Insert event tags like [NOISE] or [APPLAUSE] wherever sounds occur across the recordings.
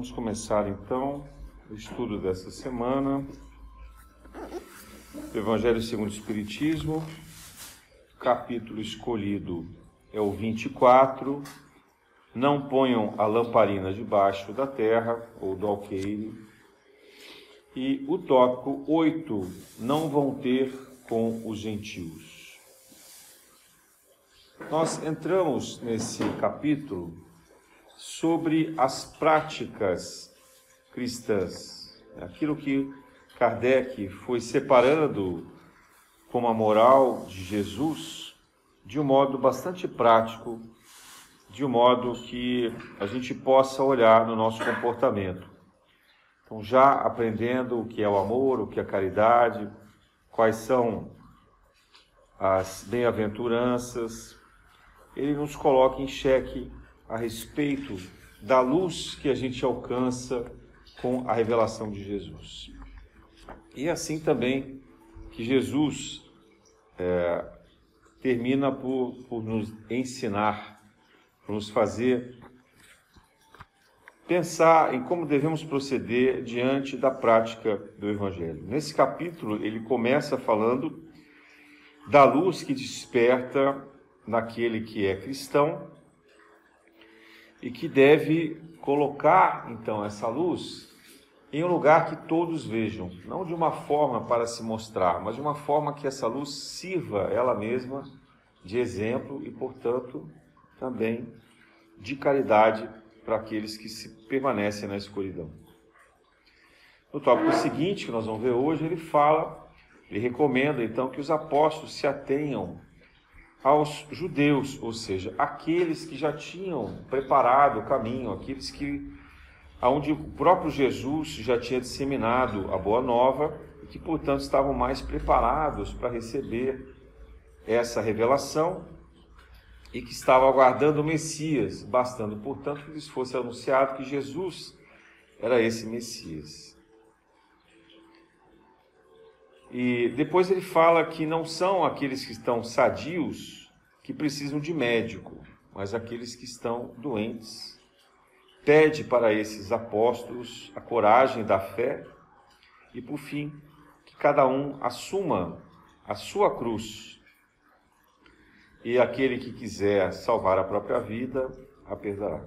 Vamos começar então o estudo dessa semana Evangelho segundo o Espiritismo. Capítulo escolhido é o 24. Não ponham a lamparina debaixo da terra ou do alqueire. E o tópico 8. Não vão ter com os gentios. Nós entramos nesse capítulo sobre as práticas cristãs, aquilo que Kardec foi separando como a moral de Jesus de um modo bastante prático, de um modo que a gente possa olhar no nosso comportamento. Então, já aprendendo o que é o amor, o que é a caridade, quais são as bem-aventuranças, ele nos coloca em xeque a respeito da luz que a gente alcança com a revelação de Jesus. E assim também que Jesus é, termina por, por nos ensinar, por nos fazer pensar em como devemos proceder diante da prática do Evangelho. Nesse capítulo, ele começa falando da luz que desperta naquele que é cristão e que deve colocar então essa luz em um lugar que todos vejam, não de uma forma para se mostrar, mas de uma forma que essa luz sirva ela mesma de exemplo e, portanto, também de caridade para aqueles que se permanecem na escuridão. No tópico seguinte, que nós vamos ver hoje, ele fala, ele recomenda então que os apóstolos se atenham aos judeus, ou seja, aqueles que já tinham preparado o caminho, aqueles que aonde o próprio Jesus já tinha disseminado a boa nova e que, portanto, estavam mais preparados para receber essa revelação e que estavam aguardando o Messias, bastando, portanto, que lhes fosse anunciado que Jesus era esse Messias. E depois ele fala que não são aqueles que estão sadios que precisam de médico, mas aqueles que estão doentes. Pede para esses apóstolos a coragem da fé e, por fim, que cada um assuma a sua cruz. E aquele que quiser salvar a própria vida, a perderá.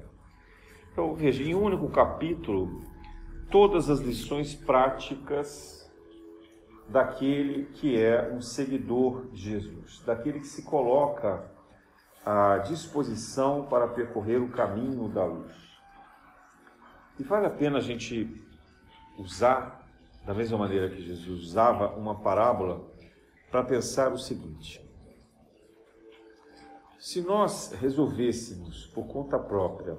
Então, veja, em um único capítulo, todas as lições práticas daquele que é um seguidor de Jesus, daquele que se coloca à disposição para percorrer o caminho da luz. E vale a pena a gente usar, da mesma maneira que Jesus usava, uma parábola para pensar o seguinte: se nós resolvêssemos, por conta própria,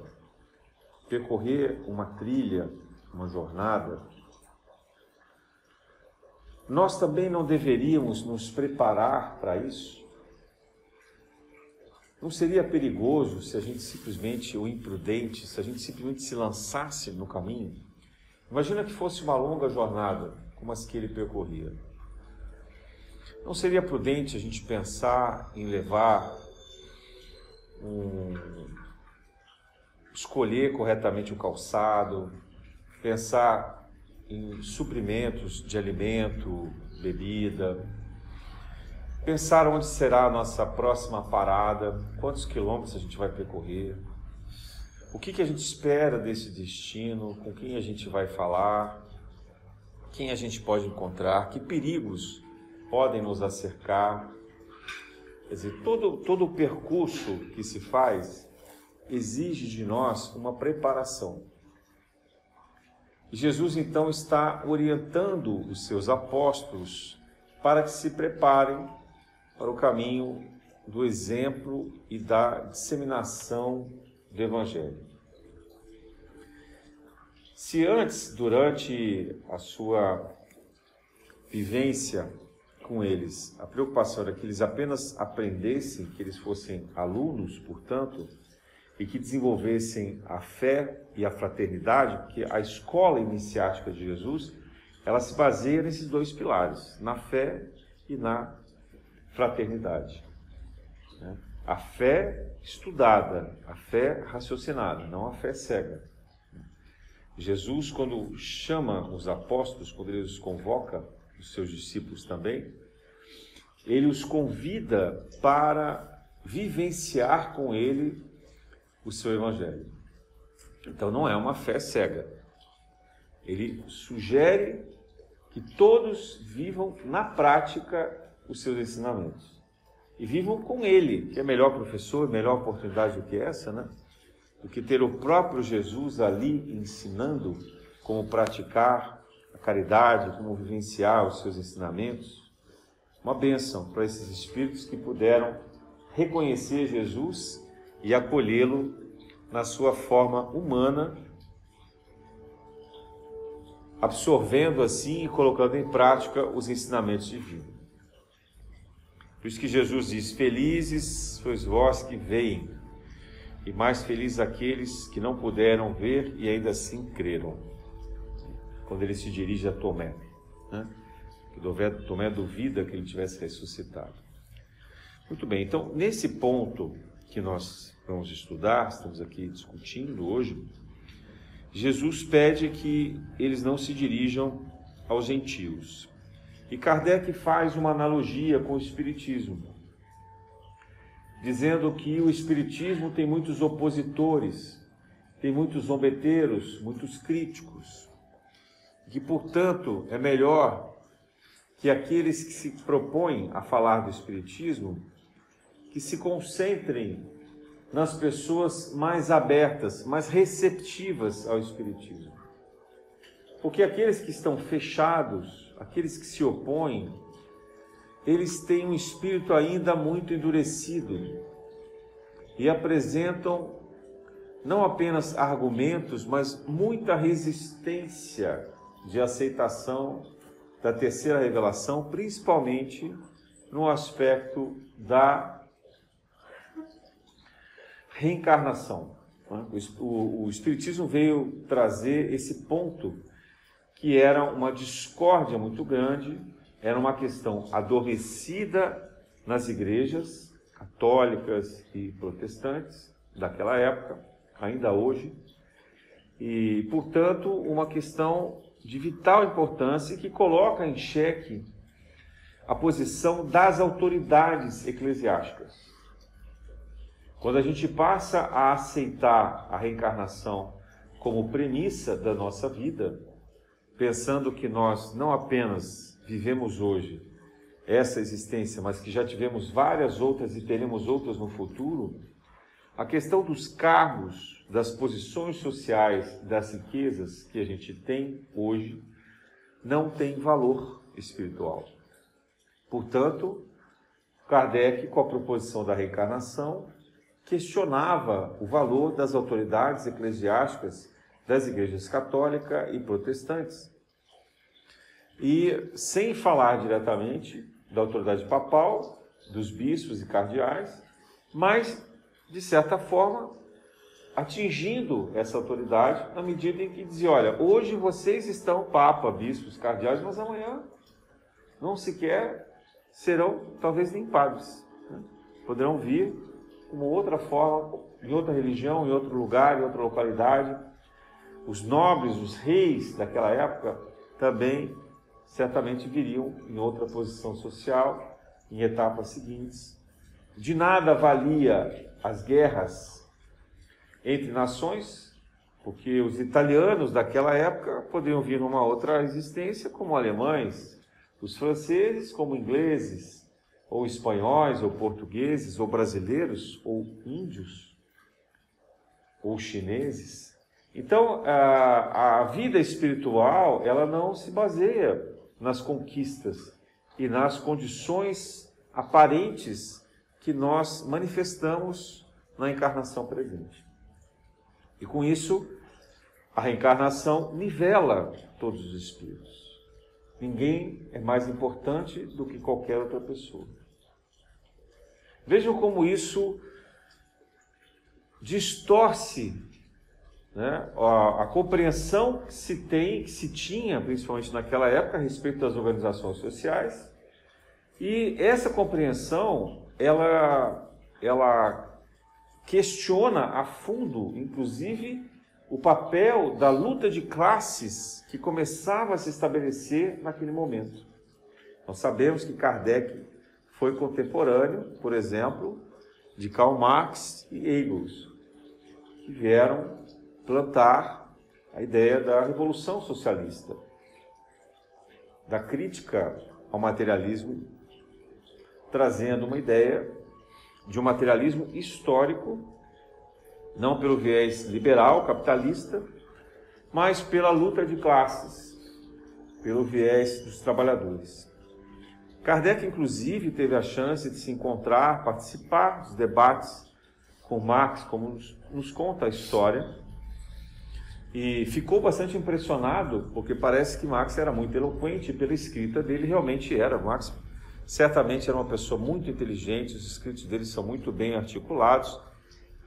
percorrer uma trilha, uma jornada, nós também não deveríamos nos preparar para isso? Não seria perigoso se a gente simplesmente, ou imprudente, se a gente simplesmente se lançasse no caminho? Imagina que fosse uma longa jornada, como as que ele percorria. Não seria prudente a gente pensar em levar um. escolher corretamente o calçado, pensar em suprimentos de alimento, bebida, pensar onde será a nossa próxima parada, quantos quilômetros a gente vai percorrer, o que, que a gente espera desse destino, com quem a gente vai falar, quem a gente pode encontrar, que perigos podem nos acercar. Quer dizer, todo, todo o percurso que se faz exige de nós uma preparação. Jesus então está orientando os seus apóstolos para que se preparem para o caminho do exemplo e da disseminação do Evangelho. Se antes, durante a sua vivência com eles, a preocupação era que eles apenas aprendessem, que eles fossem alunos, portanto, e que desenvolvessem a fé e a fraternidade, porque a escola iniciática de Jesus, ela se baseia nesses dois pilares, na fé e na fraternidade. Né? A fé estudada, a fé raciocinada, não a fé cega. Jesus, quando chama os apóstolos, quando ele os convoca, os seus discípulos também, ele os convida para vivenciar com ele o seu evangelho. Então não é uma fé cega. Ele sugere que todos vivam na prática os seus ensinamentos. E vivam com ele, que é melhor professor, melhor oportunidade do que essa, né? Do que ter o próprio Jesus ali ensinando como praticar a caridade, como vivenciar os seus ensinamentos. Uma bênção para esses espíritos que puderam reconhecer Jesus e acolhê-lo na sua forma humana, absorvendo assim e colocando em prática os ensinamentos vida. Por isso que Jesus diz: Felizes sois vós que veem, e mais felizes aqueles que não puderam ver e ainda assim creram. Quando ele se dirige a Tomé, né? Tomé duvida que ele tivesse ressuscitado. Muito bem, então nesse ponto que nós vamos estudar, estamos aqui discutindo hoje, Jesus pede que eles não se dirijam aos gentios. E Kardec faz uma analogia com o Espiritismo, dizendo que o Espiritismo tem muitos opositores, tem muitos zombeteiros, muitos críticos, que, portanto, é melhor que aqueles que se propõem a falar do Espiritismo que se concentrem nas pessoas mais abertas, mais receptivas ao Espiritismo. Porque aqueles que estão fechados, aqueles que se opõem, eles têm um espírito ainda muito endurecido e apresentam não apenas argumentos, mas muita resistência de aceitação da terceira revelação, principalmente no aspecto da reencarnação. Né? O, Espiritismo veio trazer esse ponto que era uma discórdia muito grande, era uma questão adormecida nas igrejas católicas e protestantes daquela época, ainda hoje, e, portanto, uma questão de vital importância que coloca em xeque a posição das autoridades eclesiásticas. Quando a gente passa a aceitar a reencarnação como premissa da nossa vida, pensando que nós não apenas vivemos hoje essa existência, mas que já tivemos várias outras e teremos outras no futuro, a questão dos cargos, das posições sociais, das riquezas que a gente tem hoje, não tem valor espiritual. Portanto, Kardec, com a proposição da reencarnação, questionava o valor das autoridades eclesiásticas das igrejas católica e protestantes. E sem falar diretamente da autoridade papal, dos bispos e cardeais, mas, de certa forma, atingindo essa autoridade na medida em que dizia: olha, hoje vocês estão papa, bispos, cardeais, mas amanhã não sequer serão, talvez, nem padres. Né? Poderão vir uma outra forma, em outra religião, em outro lugar, em outra localidade. Os nobres, os reis daquela época também certamente viriam em outra posição social, em etapas seguintes. De nada valia as guerras entre nações, porque os italianos daquela época poderiam vir numa outra existência como alemães, os franceses como ingleses, ou espanhóis, ou portugueses, ou brasileiros, ou índios, ou chineses. Então, a, a vida espiritual, ela não se baseia nas conquistas e nas condições aparentes que nós manifestamos na encarnação presente. E com isso, a reencarnação nivela todos os espíritos. Ninguém é mais importante do que qualquer outra pessoa. Vejam como isso distorce né, a, a, compreensão que se tem, que se tinha, principalmente naquela época, a respeito das organizações sociais. E essa compreensão, ela, ela questiona a fundo, inclusive, o papel da luta de classes que começava a se estabelecer naquele momento. Nós sabemos que Kardec foi contemporâneo, por exemplo, de Karl Marx e Engels, que vieram plantar a ideia da revolução socialista, da crítica ao materialismo, trazendo uma ideia de um materialismo histórico não pelo viés liberal, capitalista, mas pela luta de classes, pelo viés dos trabalhadores. Kardec, inclusive, teve a chance de se encontrar, participar dos debates com Marx, como nos, nos conta a história, e ficou bastante impressionado, porque parece que Marx era muito eloquente, pela escrita dele realmente era. Marx certamente era uma pessoa muito inteligente, os escritos dele são muito bem articulados,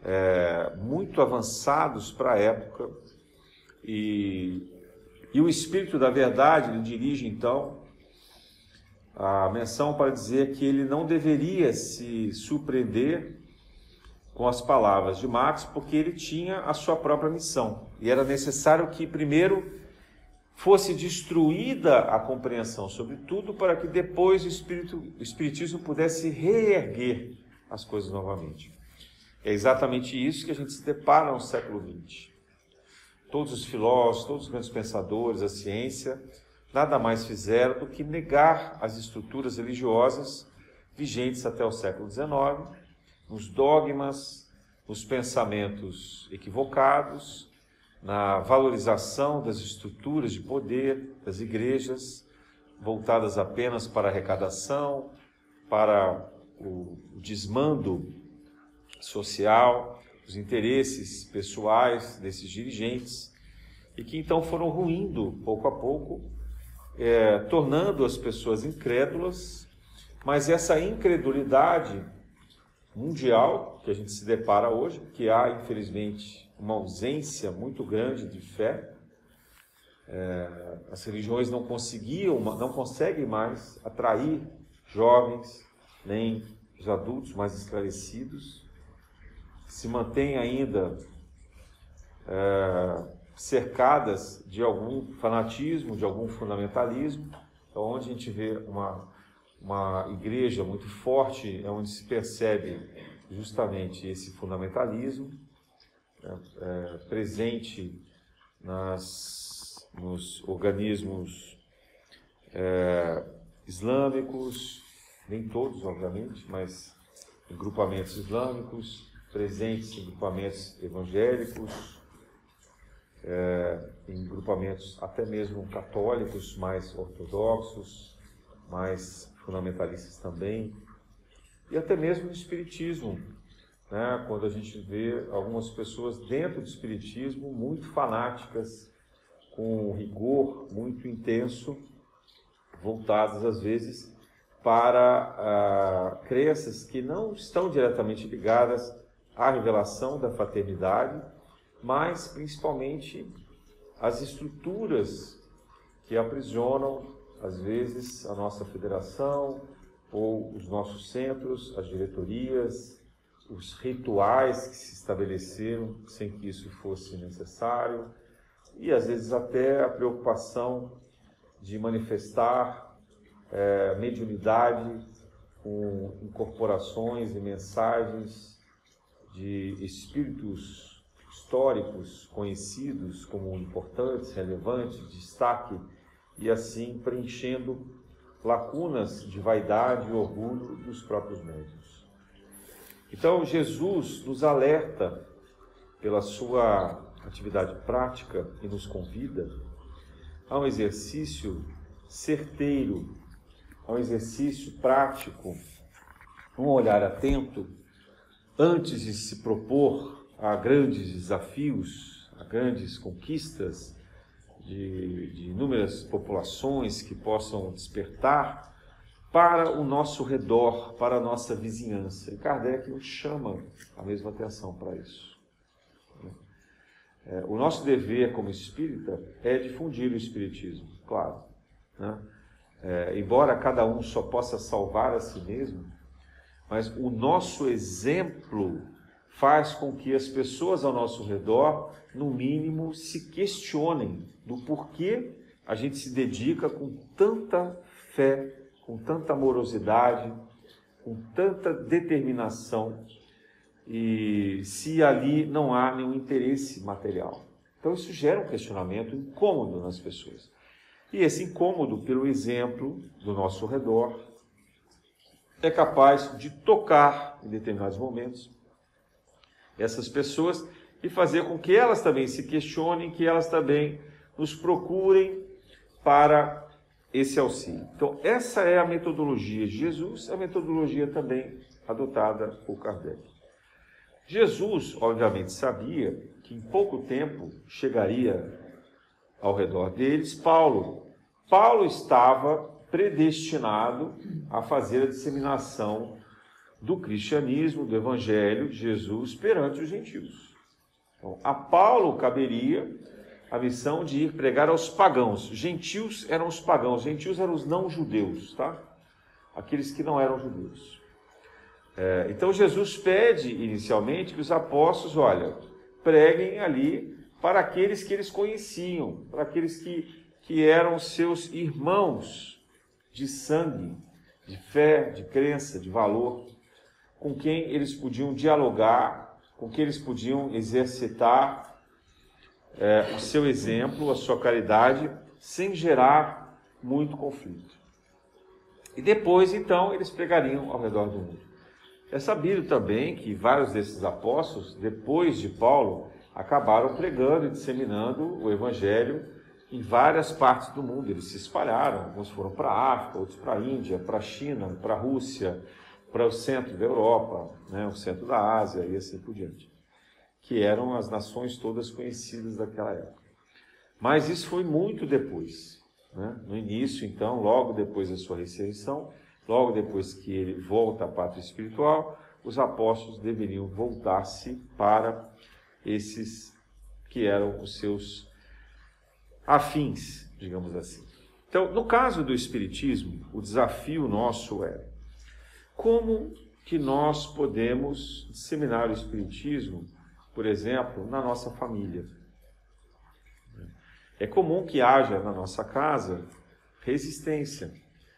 é, muito avançados para a época, e, e o Espírito da Verdade lhe dirige então a menção para dizer que ele não deveria se surpreender com as palavras de Marx, porque ele tinha a sua própria missão e era necessário que primeiro fosse destruída a compreensão sobre tudo para que depois o, espírito, o espiritismo pudesse reerguer as coisas novamente. É exatamente isso que a gente se depara no século XX. Todos os filósofos, todos os grandes pensadores, a ciência, nada mais fizeram do que negar as estruturas religiosas vigentes até o século XIX, nos dogmas, nos pensamentos equivocados, na valorização das estruturas de poder das igrejas, voltadas apenas para a arrecadação, para o desmando social, os interesses pessoais desses dirigentes, e que então foram ruindo pouco a pouco, é, tornando as pessoas incrédulas, mas essa incredulidade mundial que a gente se depara hoje, que há infelizmente uma ausência muito grande de fé, é, as religiões não conseguiam, não conseguem mais atrair jovens, nem os adultos mais esclarecidos, se mantêm ainda é, cercadas de algum fanatismo, de algum fundamentalismo, então, onde a gente vê uma, uma igreja muito forte, é onde se percebe justamente esse fundamentalismo é, é, presente nas, nos organismos é, islâmicos, nem todos, obviamente, mas em grupamentos islâmicos, presentes em grupamentos evangélicos, é, em grupamentos até mesmo católicos, mais ortodoxos, mais fundamentalistas também, e até mesmo no Espiritismo, né, quando a gente vê algumas pessoas dentro do Espiritismo muito fanáticas, com rigor muito intenso, voltadas às vezes para ah, crenças que não estão diretamente ligadas a revelação da fraternidade, mas principalmente as estruturas que aprisionam, às vezes, a nossa federação ou os nossos centros, as diretorias, os rituais que se estabeleceram sem que isso fosse necessário, e às vezes até a preocupação de manifestar é, mediunidade com incorporações e mensagens de espíritos históricos conhecidos como importantes, relevantes, destaque, e assim preenchendo lacunas de vaidade e orgulho dos próprios médios. Então, Jesus nos alerta pela sua atividade prática e nos convida a um exercício certeiro, a um exercício prático, um olhar atento antes de se propor a grandes desafios, a grandes conquistas de, de inúmeras populações que possam despertar para o nosso redor, para a nossa vizinhança. E Kardec nos chama a mesma atenção para isso. É, o nosso dever como espírita é difundir o espiritismo, claro. Né? É, embora cada um só possa salvar a si mesmo, mas o nosso exemplo faz com que as pessoas ao nosso redor, no mínimo, se questionem do porquê a gente se dedica com tanta fé, com tanta amorosidade, com tanta determinação e se ali não há nenhum interesse material. Então isso gera um questionamento incômodo nas pessoas. E esse incômodo, pelo exemplo do nosso redor, é capaz de tocar em determinados momentos essas pessoas e fazer com que elas também se questionem, que elas também nos procurem para esse auxílio. Então, essa é a metodologia de Jesus, a metodologia também adotada por Kardec. Jesus, obviamente, sabia que em pouco tempo chegaria ao redor deles Paulo. Paulo estava predestinado a fazer a disseminação do cristianismo, do evangelho de Jesus perante os gentios. Então, a Paulo caberia a missão de ir pregar aos pagãos. Gentios eram os pagãos, gentios eram os não judeus, tá? Aqueles que não eram judeus. É, então Jesus pede inicialmente que os apóstolos, olha, preguem ali para aqueles que eles conheciam, para aqueles que, que eram seus irmãos de sangue, de fé, de crença, de valor, com quem eles podiam dialogar, com quem eles podiam exercitar é, o seu exemplo, a sua caridade, sem gerar muito conflito. E depois, então, eles pregariam ao redor do mundo. É sabido também que vários desses apóstolos, depois de Paulo, acabaram pregando e disseminando o evangelho em várias partes do mundo. Eles se espalharam, alguns foram para a África, outros para a Índia, para a China, para a Rússia, para o centro da Europa, né, o centro da Ásia e assim por diante, que eram as nações todas conhecidas daquela época. Mas isso foi muito depois. Né? No início, então, logo depois da sua ressurreição, Logo depois que ele volta à pátria espiritual, os apóstolos deveriam voltar-se para esses que eram os seus afins, digamos assim. Então, no caso do Espiritismo, o desafio nosso é como que nós podemos disseminar o Espiritismo, por exemplo, na nossa família. É comum que haja na nossa casa resistência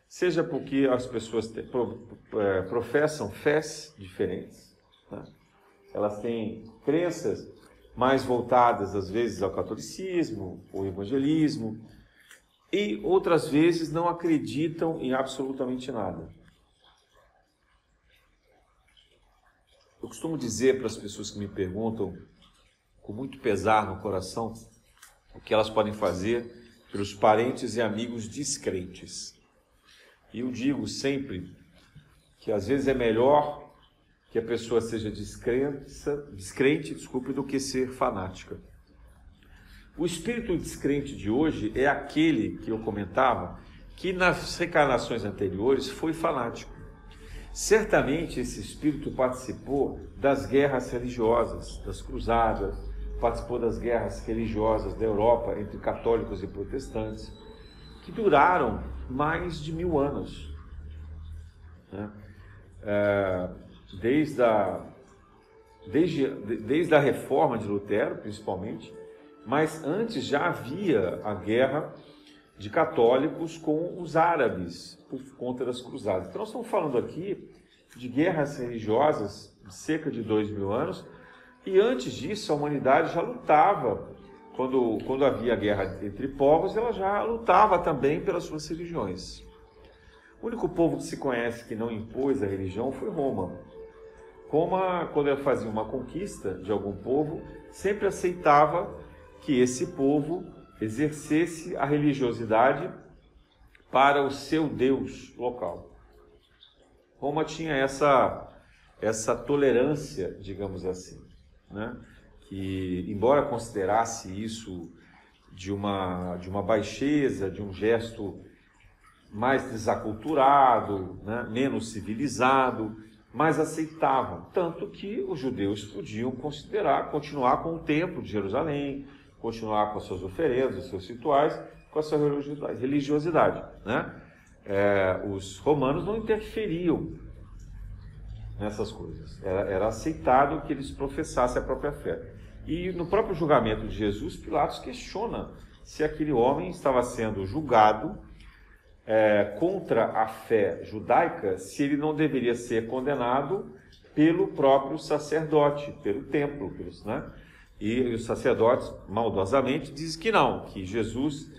seja porque as pessoas te, pro, é, professam fés diferentes, né? elas têm crenças mais voltadas às vezes ao catolicismo, ou evangelismo, e outras vezes não acreditam em absolutamente nada. Eu costumo dizer para as pessoas que me perguntam, com muito pesar no coração, o que elas podem fazer pelos parentes e amigos descrentes. E eu digo sempre que às vezes é melhor que a pessoa seja descrença, descrente desculpe, do que ser fanática. O espírito descrente de hoje é aquele que eu comentava que nas reencarnações anteriores foi fanático. Certamente esse espírito participou das guerras religiosas, das cruzadas, participou das guerras religiosas da Europa entre católicos e protestantes que duraram mais de mil anos. Né? É, desde, a, desde, desde a reforma de Lutero, principalmente, mas antes já havia a guerra de católicos com os árabes por conta das cruzadas. Então, nós estamos falando aqui de guerras religiosas de cerca de dois mil anos, e antes disso a humanidade já lutava quando, quando havia guerra entre povos, ela já lutava também pelas suas religiões. O único povo que se conhece que não impôs a religião foi Roma. Roma, quando ela fazia uma conquista de algum povo, sempre aceitava que esse povo exercesse a religiosidade para o seu Deus local. Roma tinha essa, essa tolerância, digamos assim. Né? que, embora considerasse isso de uma, de uma baixeza, de um gesto mais desaculturado, né, menos civilizado, mas aceitavam. Tanto que os judeus podiam considerar, continuar com o templo de Jerusalém, continuar com as suas oferendas, os seus rituais, com a sua religiosidade. Né? É, os romanos não interferiam nessas coisas. Era, era aceitado que eles professassem a própria fé. E no próprio julgamento de Jesus, Pilatos questiona se aquele homem estava sendo julgado é, contra a fé judaica, se ele não deveria ser condenado pelo próprio sacerdote, pelo templo, pelos, né? E os sacerdotes, maldosamente, dizem que não, que Jesus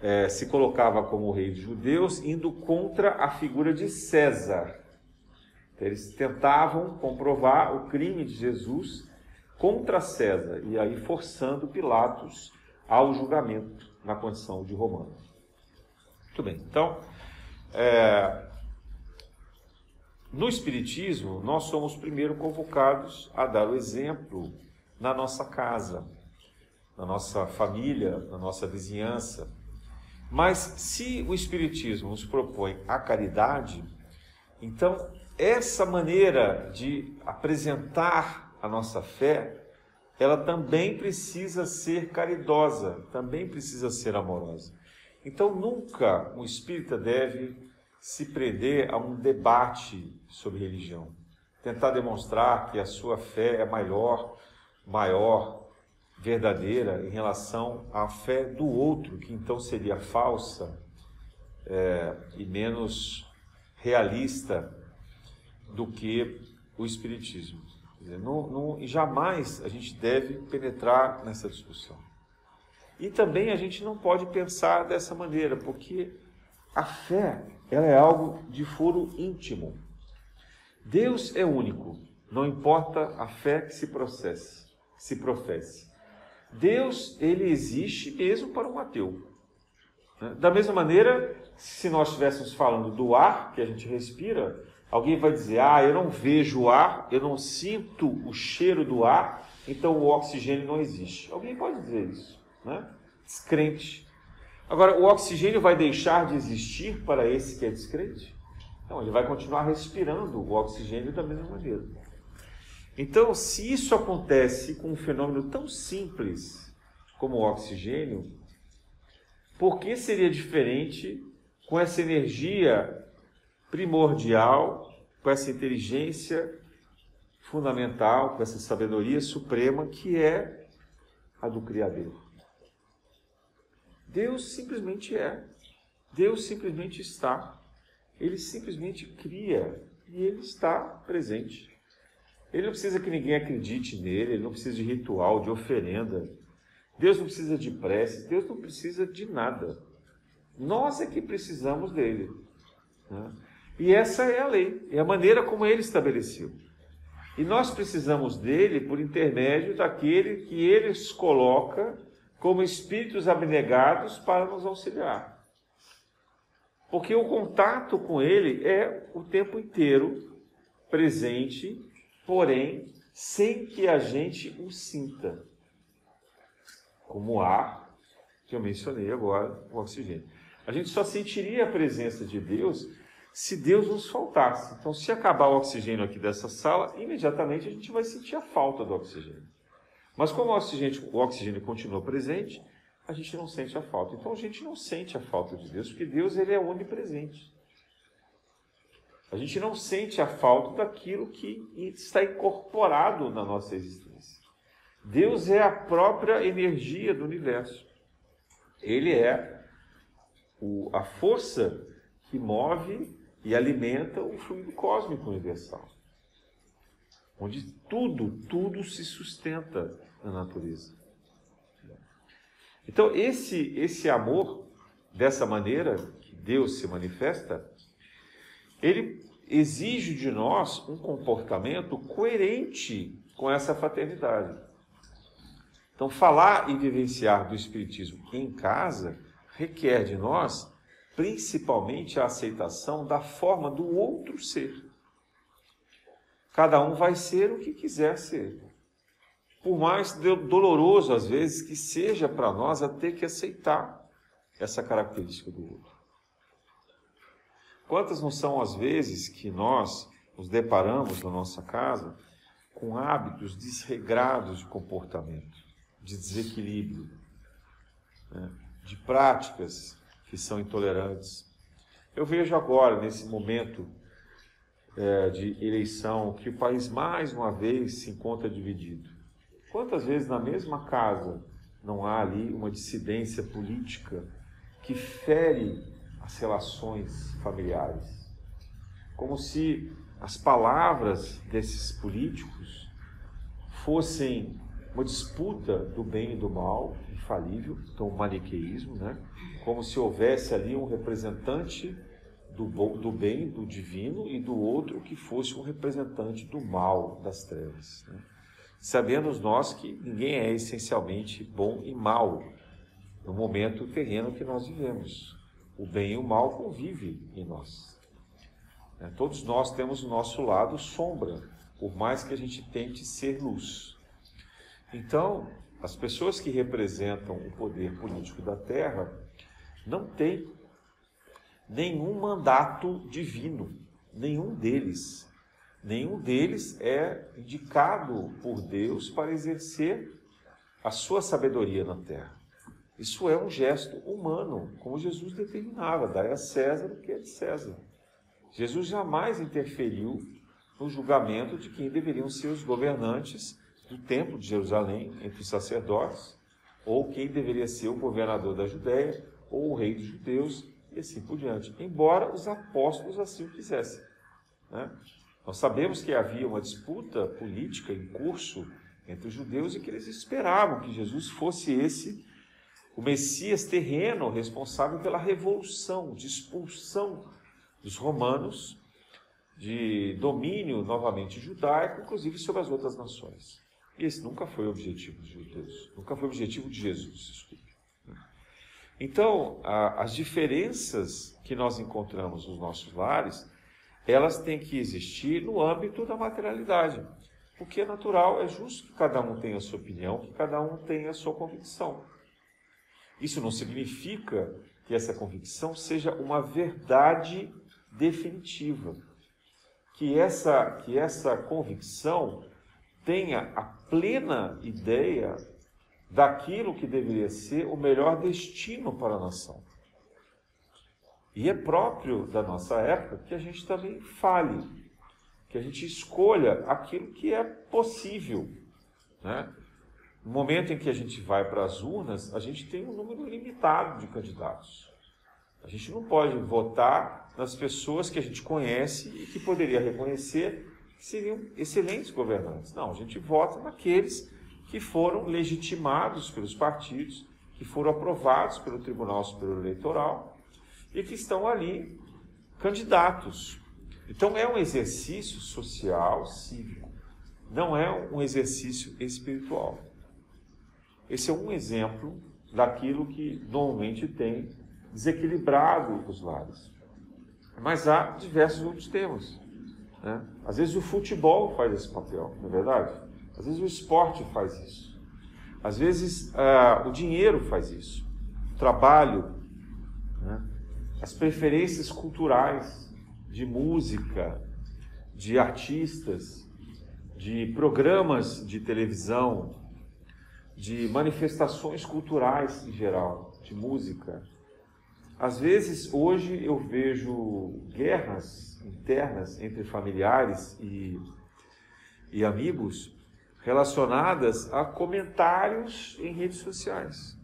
é, se colocava como rei dos judeus, indo contra a figura de César. Eles tentavam comprovar o crime de Jesus contra César, e aí forçando Pilatos ao julgamento na condição de romano. Muito bem, então, é, no Espiritismo, nós somos primeiro convocados a dar o exemplo na nossa casa, na nossa família, na nossa vizinhança. Mas se o Espiritismo nos propõe a caridade, então essa maneira de apresentar a nossa fé, ela também precisa ser caridosa, também precisa ser amorosa. Então nunca um espírita deve se prender a um debate sobre religião, tentar demonstrar que a sua fé é maior, maior, verdadeira em relação à fé do outro, que então seria falsa é, e menos realista do que o Espiritismo. Dizer, não, não, jamais a gente deve penetrar nessa discussão. E também a gente não pode pensar dessa maneira, porque a fé ela é algo de foro íntimo. Deus é único, não importa a fé que se processe, se professe. Deus ele existe mesmo para um ateu. Né? Da mesma maneira, se nós estivéssemos falando do ar que a gente respira, Alguém vai dizer: Ah, eu não vejo o ar, eu não sinto o cheiro do ar, então o oxigênio não existe. Alguém pode dizer isso, né? Descrente. Agora, o oxigênio vai deixar de existir para esse que é descrente? Não, ele vai continuar respirando o oxigênio da mesma maneira. Então, se isso acontece com um fenômeno tão simples como o oxigênio, por que seria diferente com essa energia primordial, com essa inteligência fundamental, com essa sabedoria suprema que é a do Criador. Deus simplesmente é. Deus simplesmente está. Ele simplesmente cria e ele está presente. Ele não precisa que ninguém acredite nele, ele não precisa de ritual, de oferenda. Deus não precisa de preces, Deus não precisa de nada. Nós é que precisamos dele. Né? E essa é a lei, é a maneira como ele estabeleceu. E nós precisamos dele por intermédio daquele que ele coloca como espíritos abnegados para nos auxiliar. Porque o contato com ele é o tempo inteiro presente, porém sem que a gente o sinta. Como o ar, que eu mencionei agora, o oxigênio. A gente só sentiria a presença de Deus se Deus nos faltasse. Então, se acabar o oxigênio aqui dessa sala, imediatamente a gente vai sentir a falta do oxigênio. Mas como o oxigênio, o oxigênio continua presente, a gente não sente a falta. Então a gente não sente a falta de Deus, porque Deus ele é onipresente. A gente não sente a falta daquilo que está incorporado na nossa existência. Deus é a própria energia do universo. Ele é o, a força que move e alimenta o fluido cósmico universal, onde tudo, tudo se sustenta na natureza. Então, esse, esse amor, dessa maneira que Deus se manifesta, ele exige de nós um comportamento coerente com essa fraternidade. Então, falar e vivenciar do Espiritismo em casa requer de nós principalmente a aceitação da forma do outro ser. Cada um vai ser o que quiser ser. Por mais doloroso às vezes que seja para nós a ter que aceitar essa característica do outro. Quantas não são as vezes que nós nos deparamos na nossa casa com hábitos desregrados de comportamento, de desequilíbrio, né? de práticas que são intolerantes. Eu vejo agora, nesse momento é, de eleição que o país mais uma vez se encontra dividido. Quantas vezes na mesma casa não há ali uma dissidência política que fere as relações familiares? Como se as palavras desses políticos fossem uma disputa do bem e do mal, infalível, então o maniqueísmo, né? como se houvesse ali um representante do, do bem, do divino, e do outro que fosse um representante do mal, das trevas. Né? Sabemos nós que ninguém é essencialmente bom e mal no momento terreno que nós vivemos. O bem e o mal convivem em nós. É, todos nós temos o nosso lado sombra, por mais que a gente tente ser luz. Então, as pessoas que representam o poder político da Terra não têm nenhum mandato divino, nenhum deles. Nenhum deles é indicado por Deus para exercer a sua sabedoria na terra. Isso é um gesto humano, como Jesus determinava: dai a César o que é de César. Jesus jamais interferiu no julgamento de quem deveriam ser os governantes do Templo de Jerusalém, entre os sacerdotes, ou quem deveria ser o governador da Judéia, ou o rei dos judeus, e assim por diante, embora os apóstolos assim o quisessem. Né? Nós sabemos que havia uma disputa política em curso entre os judeus e que eles esperavam que Jesus fosse esse, o Messias terreno responsável pela revolução, de expulsão dos romanos, de domínio novamente judaico, inclusive sobre as outras nações. E esse nunca foi o objetivo dos judeus, nunca foi o objetivo de Jesus, desculpe. Então, a, as diferenças que nós encontramos nos nossos lares, elas têm que existir no âmbito da materialidade. Porque é natural, é justo que cada um tenha a sua opinião, que cada um tenha a sua convicção. Isso não significa que essa convicção seja uma verdade definitiva. Que essa, que essa convicção tenha a plena ideia daquilo que deveria ser o melhor destino para a nação. E é próprio da nossa época que a gente também fale, que a gente escolha aquilo que é possível. Né? No momento em que a gente vai para as urnas, a gente tem um número limitado de candidatos. A gente não pode votar nas pessoas que a gente conhece e que poderia reconhecer que seriam excelentes governantes. Não, a gente vota naqueles que foram legitimados pelos partidos, que foram aprovados pelo Tribunal Superior Eleitoral e que estão ali candidatos. Então é um exercício social, cívico, não é um exercício espiritual. Esse é um exemplo daquilo que normalmente tem desequilibrado os lares. Mas há diversos outros temas. Né? Às vezes o futebol faz esse papel, não é verdade? Às vezes o esporte faz isso. Às vezes uh, o dinheiro faz isso. O trabalho, né? as preferências culturais de música, de artistas, de programas de televisão, de manifestações culturais em geral, de música. Às vezes, hoje eu vejo guerras internas entre familiares e, e amigos relacionadas a comentários em redes sociais.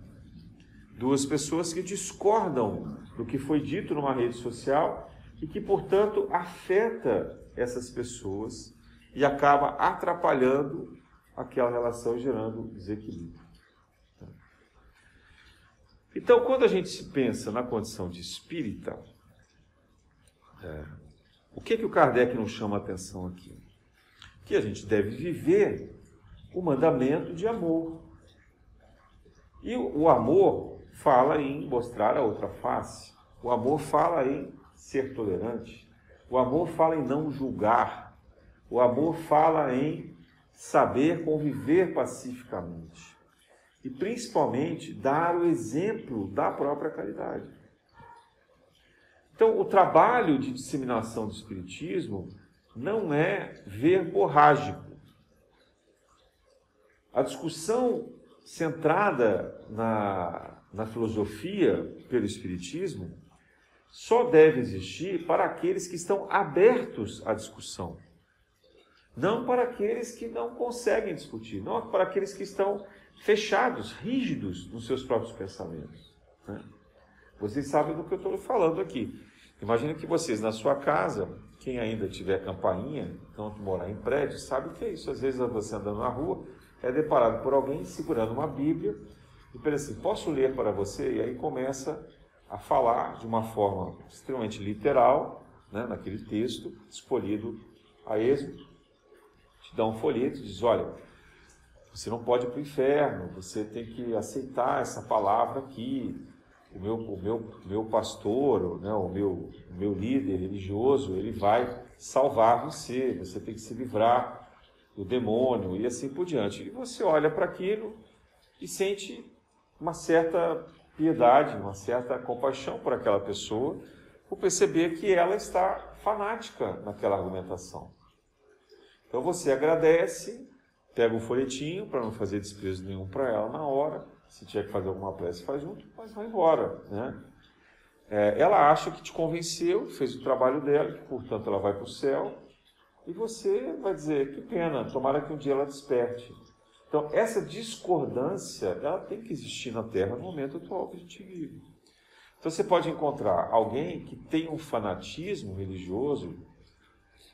Duas pessoas que discordam do que foi dito numa rede social e que, portanto, afeta essas pessoas e acaba atrapalhando aquela relação, gerando desequilíbrio. Então, quando a gente se pensa na condição de espírita, é, o que, que o Kardec nos chama a atenção aqui? Que a gente deve viver o mandamento de amor. E o amor fala em mostrar a outra face. O amor fala em ser tolerante. O amor fala em não julgar. O amor fala em saber conviver pacificamente. E principalmente dar o exemplo da própria caridade. Então, o trabalho de disseminação do Espiritismo não é verborrágico. A discussão centrada na, na filosofia pelo Espiritismo só deve existir para aqueles que estão abertos à discussão. Não para aqueles que não conseguem discutir, não para aqueles que estão fechados, rígidos nos seus próprios pensamentos. Né? Vocês sabem do que eu estou falando aqui. Imagina que vocês, na sua casa, quem ainda tiver campainha, não morar em prédio, sabe o que é isso. Às vezes você andando na rua, é deparado por alguém segurando uma Bíblia e pensa assim, posso ler para você? E aí começa a falar de uma forma extremamente literal, né, naquele texto escolhido a êxito, dá um folheto e diz, olha, você não pode ir para o inferno, você tem que aceitar essa palavra aqui, o meu, o meu, meu pastor, né, o, meu, o meu líder religioso, ele vai salvar você, você tem que se livrar do demônio e assim por diante. E você olha para aquilo e sente uma certa piedade, uma certa compaixão por aquela pessoa, por perceber que ela está fanática naquela argumentação. Então você agradece, pega um folhetinho para não fazer desprezo nenhum para ela na hora, se tiver que fazer alguma prece, faz junto, mas vai embora. Né? É, ela acha que te convenceu, fez o trabalho dela, que portanto ela vai para o céu, e você vai dizer, que pena, tomara que um dia ela desperte. Então, essa discordância, ela tem que existir na Terra no momento atual que a gente vive. Então, você pode encontrar alguém que tem um fanatismo religioso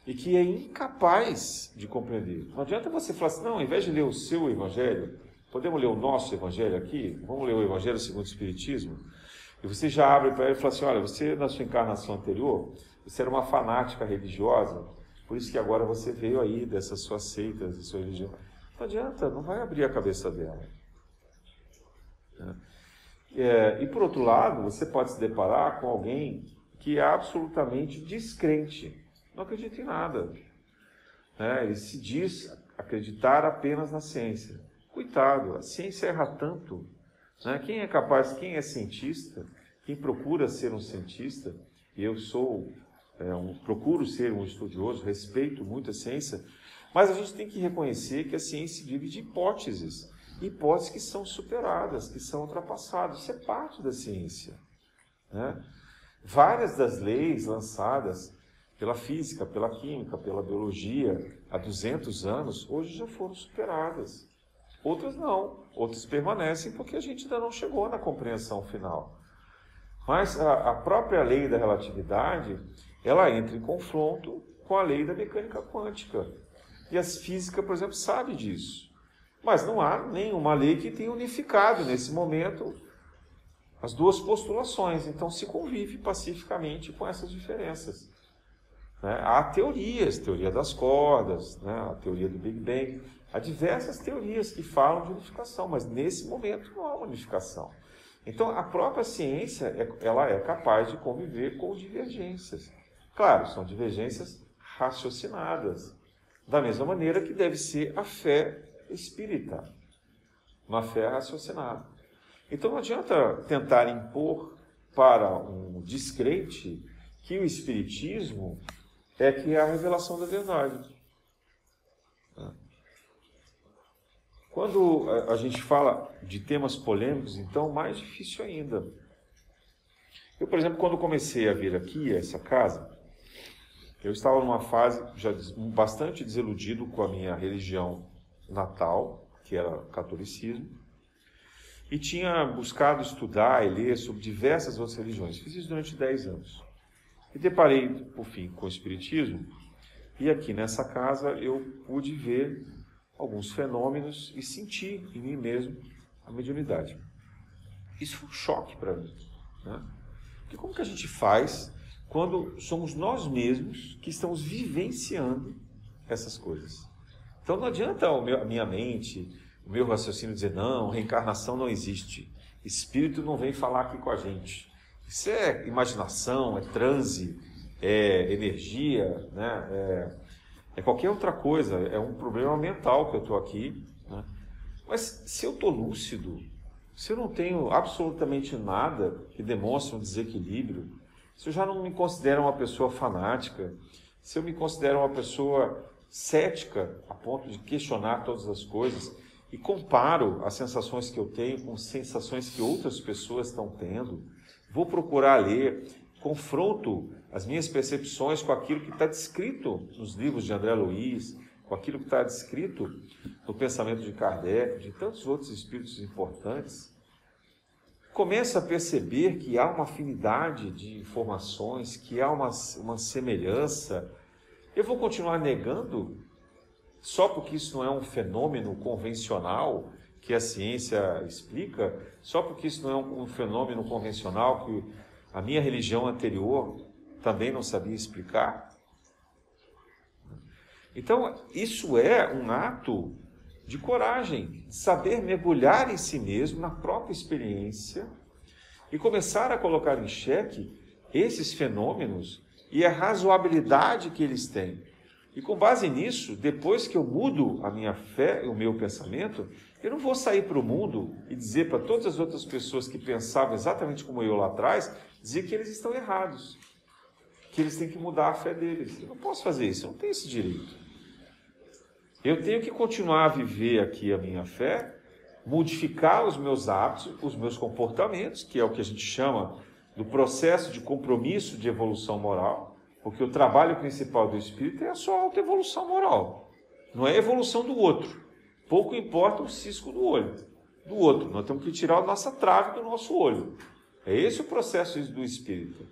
e que é incapaz de compreender. Não adianta você falar assim, não, ao invés de ler o seu evangelho, podemos ler o nosso evangelho aqui? Vamos ler o evangelho segundo o Espiritismo? E você já abre para ele e fala assim, olha, você na sua encarnação anterior, você era uma fanática religiosa, por isso que agora você veio aí dessas suas seitas, da sua religião. Não adianta, não vai abrir a cabeça dela. É, e por outro lado, você pode se deparar com alguém que é absolutamente descrente, não acredita em nada. Né? Ele se diz acreditar apenas na ciência. Coitado, a ciência erra tanto. Né? Quem é capaz, quem é cientista, quem procura ser um cientista, e eu sou, é, um, procuro ser um estudioso, respeito muito a ciência, mas a gente tem que reconhecer que a ciência vive de hipóteses, hipóteses que são superadas, que são ultrapassadas. Isso é parte da ciência. Né? Várias das leis lançadas pela física, pela química, pela biologia há 200 anos, hoje já foram superadas. Outras não, outras permanecem porque a gente ainda não chegou na compreensão final. Mas a, a própria lei da relatividade, ela entra em confronto com a lei da mecânica quântica. E a física, por exemplo, sabe disso. Mas não há nenhuma lei que tenha unificado nesse momento as duas postulações. Então se convive pacificamente com essas diferenças. Né? Há teorias, teoria das cordas, né? a teoria do Big Bang. Há diversas teorias que falam de unificação, mas nesse momento não há unificação. Então a própria ciência é, ela é capaz de conviver com divergências. Claro, são divergências raciocinadas. Da mesma maneira que deve ser a fé espírita, uma fé raciocinada. Então não adianta tentar impor para um descrente que o espiritismo é que é a revelação da verdade. Quando a gente fala de temas polêmicos, então mais difícil ainda. Eu, por exemplo, quando comecei a vir aqui essa casa, eu estava numa fase já bastante desiludido com a minha religião natal, que era o catolicismo, e tinha buscado estudar e ler sobre diversas outras religiões. Fiz isso durante 10 anos. E deparei, por fim, com o Espiritismo, e aqui nessa casa eu pude ver alguns fenômenos e sentir em mim mesmo a mediunidade. Isso foi um choque para mim. Né? Porque como que a gente faz quando somos nós mesmos que estamos vivenciando essas coisas. Então não adianta a minha mente, o meu raciocínio dizer, não, reencarnação não existe. Espírito não vem falar aqui com a gente. Isso é imaginação, é transe, é energia, né? é, é qualquer outra coisa. É um problema mental que eu estou aqui. Né? Mas se eu estou lúcido, se eu não tenho absolutamente nada que demonstre um desequilíbrio, se eu já não me considero uma pessoa fanática, se eu me considero uma pessoa cética a ponto de questionar todas as coisas e comparo as sensações que eu tenho com sensações que outras pessoas estão tendo, vou procurar ler confronto as minhas percepções com aquilo que está descrito nos livros de André Luiz, com aquilo que está descrito no pensamento de Kardec, de tantos outros espíritos importantes, começo a perceber que há uma afinidade de informações, que há uma, uma semelhança. Eu vou continuar negando só porque isso não é um fenômeno convencional que a ciência explica, só porque isso não é um, um fenômeno convencional que a minha religião anterior também não sabia explicar. Então, isso é um ato de coragem, saber mergulhar em si mesmo, na própria experiência, e começar a colocar em xeque esses fenômenos e a razoabilidade que eles têm. E com base nisso, depois que eu mudo a minha fé, o meu pensamento, eu não vou sair para o mundo e dizer para todas as outras pessoas que pensavam exatamente como eu lá atrás, dizer que eles estão errados, que eles têm que mudar a fé deles. Eu não posso fazer isso, eu não tenho esse direito. Eu tenho que continuar a viver aqui a minha fé, modificar os meus hábitos, os meus comportamentos, que é o que a gente chama do processo de compromisso de evolução moral, porque o trabalho principal do espírito é a sua autoevolução moral, não é a evolução do outro. Pouco importa o cisco do olho do outro, nós temos que tirar a nossa trave do nosso olho. É esse o processo do espírito.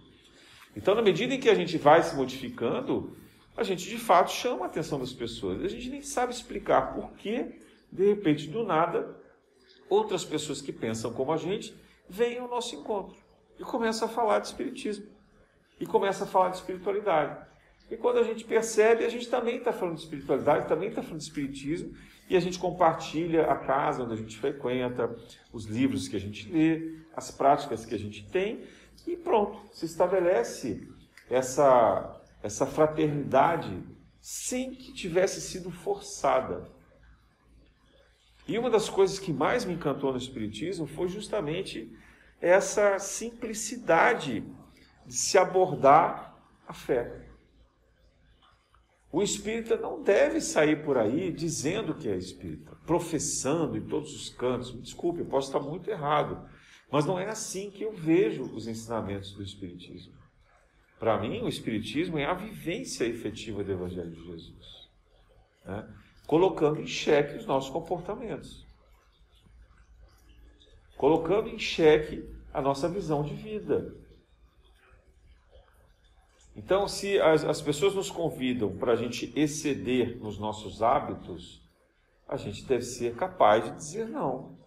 Então, na medida em que a gente vai se modificando, a gente de fato chama a atenção das pessoas. A gente nem sabe explicar por que, de repente, do nada, outras pessoas que pensam como a gente vêm ao nosso encontro e começam a falar de espiritismo e começam a falar de espiritualidade. E quando a gente percebe, a gente também está falando de espiritualidade, também está falando de espiritismo, e a gente compartilha a casa onde a gente frequenta, os livros que a gente lê, as práticas que a gente tem, e pronto, se estabelece essa, essa fraternidade sem que tivesse sido forçada. E uma das coisas que mais me encantou no Espiritismo foi justamente essa simplicidade de se abordar a fé. O espírita não deve sair por aí dizendo que é espírita, professando em todos os cantos. Me desculpe, eu posso estar muito errado, mas não é assim que eu vejo os ensinamentos do espiritismo. Para mim, o espiritismo é a vivência efetiva do Evangelho de Jesus, né? colocando em xeque os nossos comportamentos, colocando em xeque a nossa visão de vida. Então, se as, as pessoas nos convidam para a gente exceder nos nossos hábitos, a gente deve ser capaz de dizer não,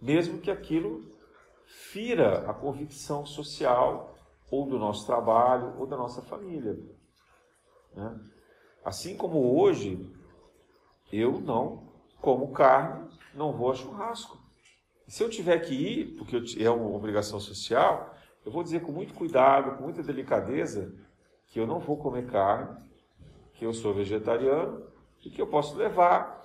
mesmo que aquilo fira a convicção social ou do nosso trabalho ou da nossa família. Né? Assim como hoje, eu não como carne, não vou a churrasco. Se eu tiver que ir, porque é uma obrigação social, eu vou dizer com muito cuidado, com muita delicadeza, que eu não vou comer carne, que eu sou vegetariano e que eu posso levar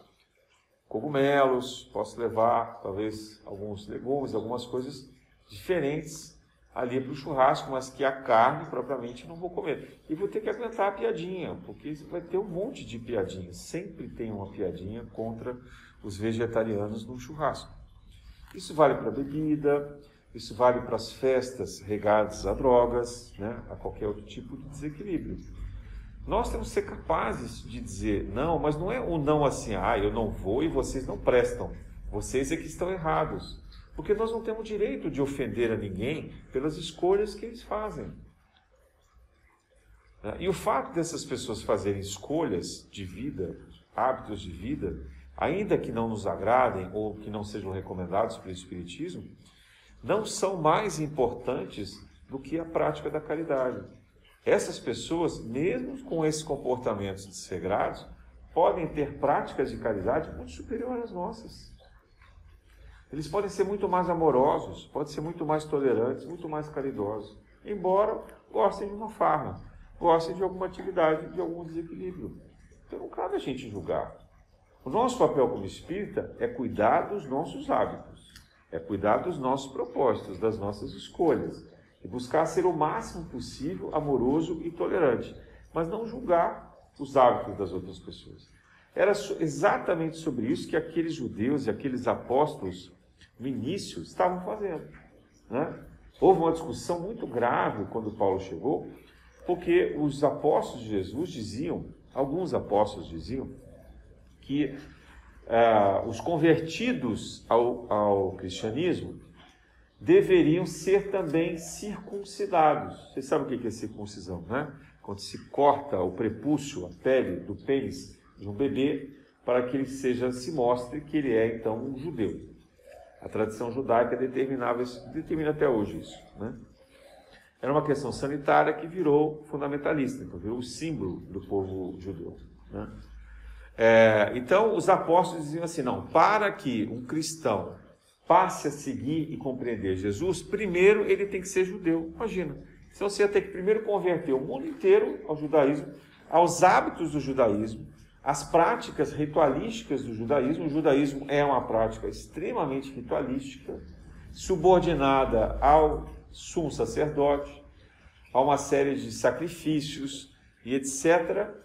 cogumelos, posso levar talvez alguns legumes, algumas coisas diferentes ali para o churrasco, mas que a carne propriamente não vou comer. E vou ter que aguentar a piadinha, porque vai ter um monte de piadinhas. Sempre tem uma piadinha contra os vegetarianos no churrasco. Isso vale para bebida, isso vale para as festas regadas a drogas, né, a qualquer outro tipo de desequilíbrio. Nós temos que ser capazes de dizer não, mas não é o não assim, ah, eu não vou e vocês não prestam. Vocês é que estão errados. Porque nós não temos direito de ofender a ninguém pelas escolhas que eles fazem. E o fato dessas pessoas fazerem escolhas de vida, hábitos de vida, ainda que não nos agradem ou que não sejam recomendados pelo Espiritismo, não são mais importantes do que a prática da caridade. Essas pessoas, mesmo com esses comportamentos desregrados, podem ter práticas de caridade muito superiores às nossas. Eles podem ser muito mais amorosos, podem ser muito mais tolerantes, muito mais caridosos, embora gostem de uma farra, gostem de alguma atividade, de algum desequilíbrio. Então não cabe a gente julgar. O nosso papel como espírita é cuidar dos nossos hábitos é cuidar dos nossos propósitos, das nossas escolhas e buscar ser o máximo possível amoroso e tolerante, mas não julgar os hábitos das outras pessoas. Era exatamente sobre isso que aqueles judeus e aqueles apóstolos no início estavam fazendo. Né? houve uma discussão muito grave quando Paulo chegou, porque os apóstolos de Jesus diziam, alguns apóstolos diziam, que ah, os convertidos ao, ao cristianismo deveriam ser também circuncidados. Vocês sabem o que é circuncisão, né? Quando se corta o prepúcio, a pele do pênis de um bebê, para que ele seja, se mostre que ele é então um judeu. A tradição judaica determinava isso, determina até hoje isso, né? Era uma questão sanitária que virou fundamentalista, então virou o símbolo do povo judeu. Né? É, então, os apóstolos diziam assim: não, para que um cristão passe a seguir e compreender Jesus, primeiro ele tem que ser judeu. Imagina, então você ia ter que primeiro converter o mundo inteiro ao judaísmo, aos hábitos do judaísmo, às práticas ritualísticas do judaísmo. O judaísmo é uma prática extremamente ritualística, subordinada ao sumo sacerdote, a uma série de sacrifícios e etc.,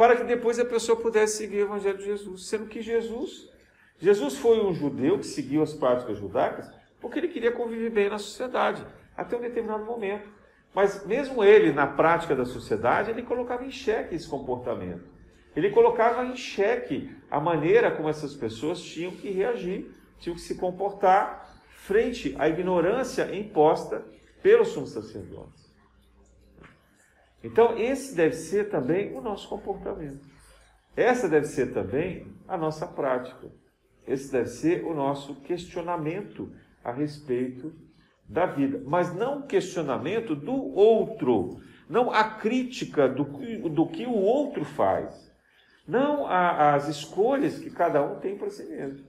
para que depois a pessoa pudesse seguir o Evangelho de Jesus, sendo que Jesus Jesus foi um judeu que seguiu as práticas judaicas porque ele queria conviver bem na sociedade, até um determinado momento. Mas mesmo ele, na prática da sociedade, ele colocava em xeque esse comportamento. Ele colocava em xeque a maneira como essas pessoas tinham que reagir, tinham que se comportar frente à ignorância imposta pelos sumos sacerdotes. Então, esse deve ser também o nosso comportamento. Essa deve ser também a nossa prática. Esse deve ser o nosso questionamento a respeito da vida. Mas não questionamento do outro, não a crítica do, do que o outro faz, não a, as escolhas que cada um tem para si mesmo.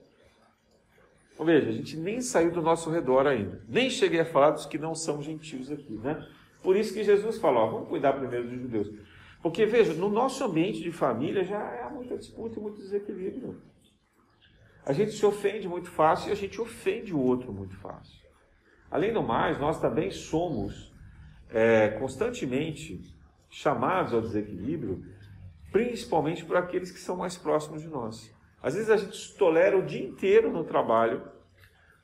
Ou veja, a gente nem saiu do nosso redor ainda, nem cheguei a falar dos que não são gentios aqui, né? Por isso que Jesus falou, ó, vamos cuidar primeiro dos judeus. Porque, veja, no nosso ambiente de família já há muita disputa e muito desequilíbrio. A gente se ofende muito fácil e a gente ofende o outro muito fácil. Além do mais, nós também somos é, constantemente chamados ao desequilíbrio, principalmente por aqueles que são mais próximos de nós. Às vezes a gente tolera o dia inteiro no trabalho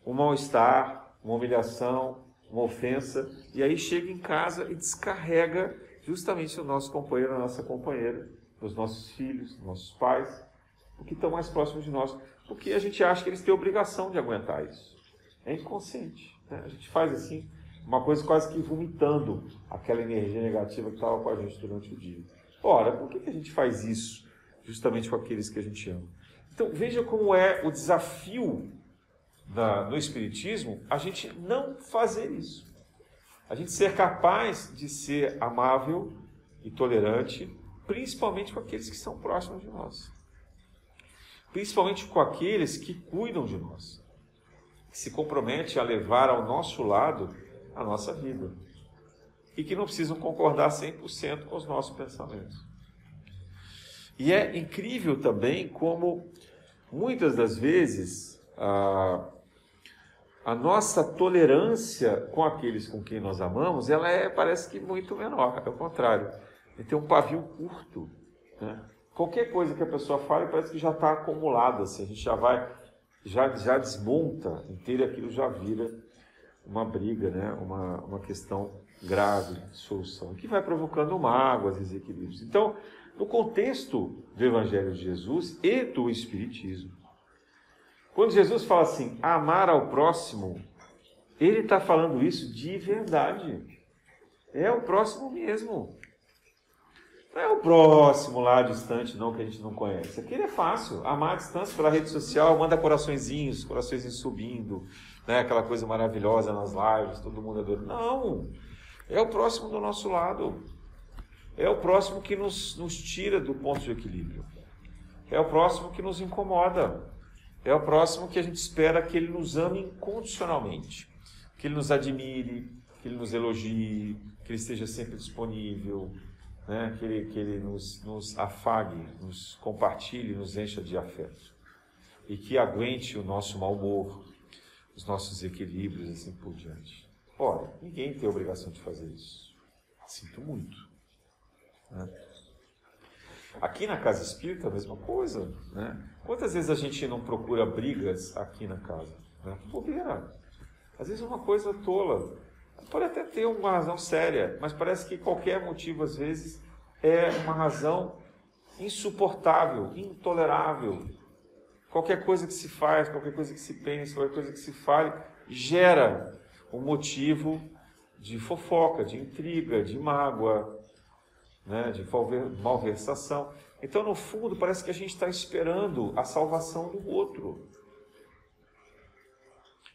um mal-estar, uma humilhação, uma ofensa, e aí chega em casa e descarrega justamente o nosso companheiro, a nossa companheira, os nossos filhos, nossos pais, o que estão mais próximos de nós porque a gente acha que eles têm obrigação de aguentar isso. É inconsciente. Né? A gente faz assim, uma coisa quase que vomitando aquela energia negativa que estava com a gente durante o dia. Ora, por que a gente faz isso justamente com aqueles que a gente ama? Então, veja como é o desafio da, no Espiritismo a gente não fazer isso. A gente ser capaz de ser amável e tolerante, principalmente com aqueles que são próximos de nós principalmente com aqueles que cuidam de nós, que se comprometem a levar ao nosso lado a nossa vida e que não precisam concordar 100% com os nossos pensamentos. E é incrível também como muitas das vezes a, a nossa tolerância com aqueles com quem nós amamos, ela é parece que muito menor, é o contrário. Ele tem um pavio curto, né? qualquer coisa que a pessoa fale parece que já está acumulada, assim, a gente já vai, já, já desmonta inteiro aquilo já vira uma briga, né? uma, uma questão grave de solução, que vai provocando mágoas, desequilíbrios. Então, no contexto do Evangelho de Jesus e do Espiritismo, quando Jesus fala assim, amar ao próximo, ele está falando isso de verdade. É o próximo mesmo. Não é o próximo lá distante, não, que a gente não conhece. Aquele é fácil. Amar a distância pela rede social, manda coraçõezinhos, coraçõezinhos subindo, né? aquela coisa maravilhosa nas lives, todo mundo adora. Não! É o próximo do nosso lado. É o próximo que nos, nos tira do ponto de equilíbrio. É o próximo que nos incomoda. É o próximo que a gente espera que ele nos ame incondicionalmente. Que ele nos admire, que ele nos elogie, que ele esteja sempre disponível, né? que ele, que ele nos, nos afague, nos compartilhe, nos encha de afeto. E que aguente o nosso mau humor, os nossos equilíbrios, assim por diante. Ora, ninguém tem obrigação de fazer isso. Sinto muito. Né? Aqui na casa espírita, a mesma coisa. Né? Quantas vezes a gente não procura brigas aqui na casa? Né? Bobeira. Às vezes é uma coisa tola. Pode até ter uma razão séria, mas parece que qualquer motivo, às vezes, é uma razão insuportável, intolerável. Qualquer coisa que se faz, qualquer coisa que se pense, qualquer coisa que se fale, gera um motivo de fofoca, de intriga, de mágoa, né, de malversação. Então, no fundo, parece que a gente está esperando a salvação do outro.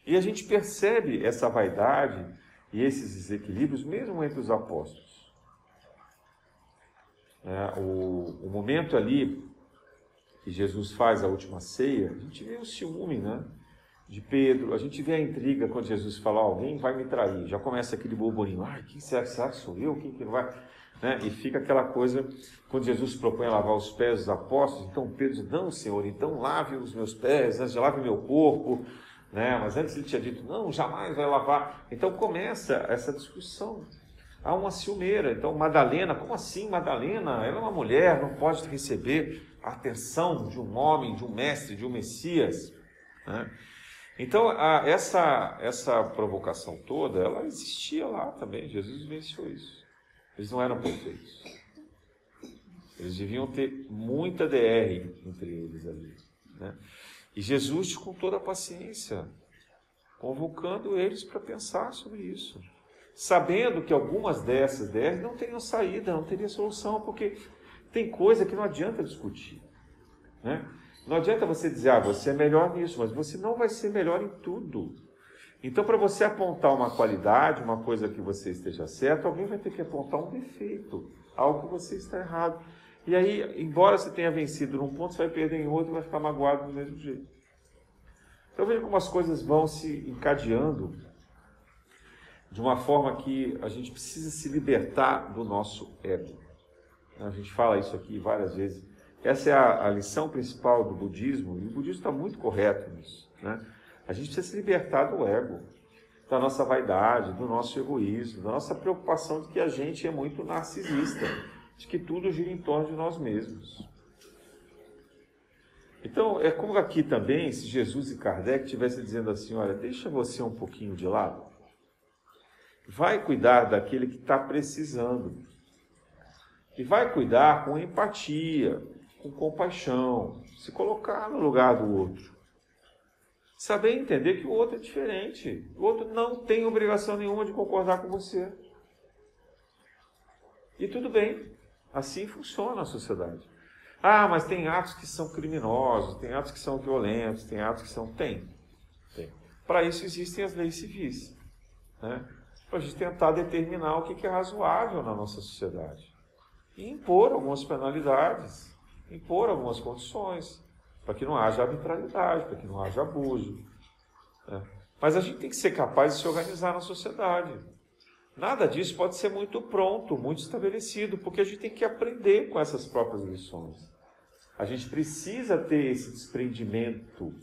E a gente percebe essa vaidade e esses desequilíbrios mesmo entre os apóstolos. É, o, o, momento ali que Jesus faz a última ceia, a gente vê o ciúme né, de Pedro, a gente vê a intriga quando Jesus fala, alguém vai me trair, já começa aquele burburinho, ah, quem será, será que sou eu, quem que vai... Né? E fica aquela coisa, quando Jesus propõe lavar os pés dos apóstolos, então Pedro diz, não Senhor, então lave os meus pés, antes lave meu corpo, né? Mas antes ele tinha dito, não, jamais vai lavar. Então começa essa discussão. Há uma ciumeira. Então, Madalena, como assim Madalena? Ela é uma mulher, não pode receber a atenção de um homem, de um mestre, de um Messias. Né? Então, a, essa, essa provocação toda, ela existia lá também. Jesus venceu isso. Eles não eram perfeitos. Eles deviam ter muita DR entre eles ali. Né? E Jesus, com toda a paciência, convocando eles para pensar sobre isso. Sabendo que algumas dessas ideias não teriam saída, não teria solução, porque tem coisa que não adianta discutir. Né? Não adianta você dizer, ah, você é melhor nisso, mas você não vai ser melhor em tudo. Então, para você apontar uma qualidade, uma coisa que você esteja certo, alguém vai ter que apontar um defeito, algo que você está errado. E aí, embora você tenha vencido num ponto, você vai perder em outro e vai ficar magoado do mesmo jeito. Então veja como as coisas vão se encadeando de uma forma que a gente precisa se libertar do nosso ego. A gente fala isso aqui várias vezes. Essa é a, a lição principal do budismo, e o budismo está muito correto nisso. Né? A gente precisa se libertar do ego, da nossa vaidade, do nosso egoísmo, da nossa preocupação de que a gente é muito narcisista de que tudo gira em torno de nós mesmos. Então, é como aqui também, se Jesus e Kardec estivessem dizendo assim: olha, deixa você um pouquinho de lado, vai cuidar daquele que está precisando, e vai cuidar com empatia, com compaixão, se colocar no lugar do outro. Saber entender que o outro é diferente. O outro não tem obrigação nenhuma de concordar com você. E tudo bem. Assim funciona a sociedade. Ah, mas tem atos que são criminosos, tem atos que são violentos, tem atos que são. Tem. tem. Para isso existem as leis civis. Né? Para a gente tentar determinar o que é razoável na nossa sociedade. E impor algumas penalidades, impor algumas condições, para que não haja arbitrariedade, para que não haja abuso. Né? Mas a gente tem que ser capaz de se organizar na sociedade. Nada disso pode ser muito pronto, muito estabelecido, porque a gente tem que aprender com essas próprias lições. A gente precisa ter esse desprendimento,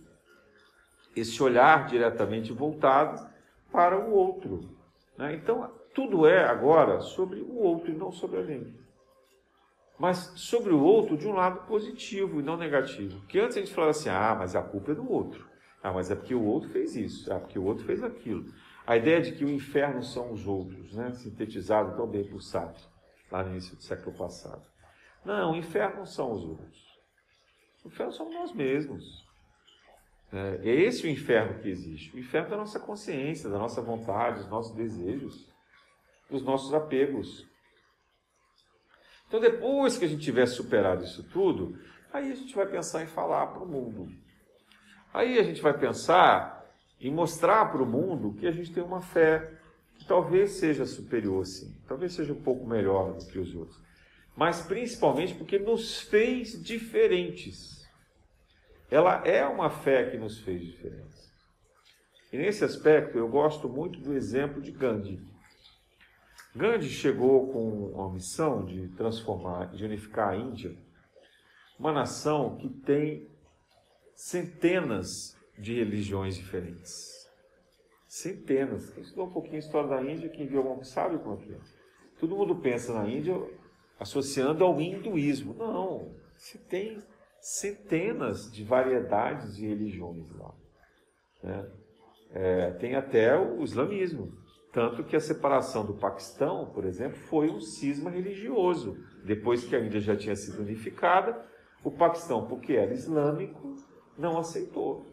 esse olhar diretamente voltado para o outro. Né? Então, tudo é agora sobre o outro e não sobre a gente. Mas sobre o outro de um lado positivo e não negativo. Porque antes a gente falava assim: ah, mas a culpa é do outro. Ah, mas é porque o outro fez isso. Ah, porque o outro fez aquilo. A ideia de que o inferno são os outros, né? sintetizado tão bem por Sartre, lá no início do século passado. Não, o inferno são os outros. O inferno somos nós mesmos. É, é esse o inferno que existe. O inferno da nossa consciência, da nossa vontade, dos nossos desejos, dos nossos apegos. Então, depois que a gente tiver superado isso tudo, aí a gente vai pensar em falar para o mundo. Aí a gente vai pensar e mostrar para o mundo que a gente tem uma fé que talvez seja superior, sim, talvez seja um pouco melhor do que os outros, mas principalmente porque nos fez diferentes. Ela é uma fé que nos fez diferentes. E nesse aspecto eu gosto muito do exemplo de Gandhi. Gandhi chegou com a missão de transformar, de unificar a Índia, uma nação que tem centenas de religiões diferentes. Centenas. Quem estudou um pouquinho a história da Índia, quem viu algum sabe como é. Todo mundo pensa na Índia associando ao hinduísmo. Não, se tem centenas de variedades de religiões lá. Né? É, tem até o islamismo. Tanto que a separação do Paquistão, por exemplo, foi um cisma religioso. Depois que a Índia já tinha sido unificada, o Paquistão, porque era islâmico, não aceitou.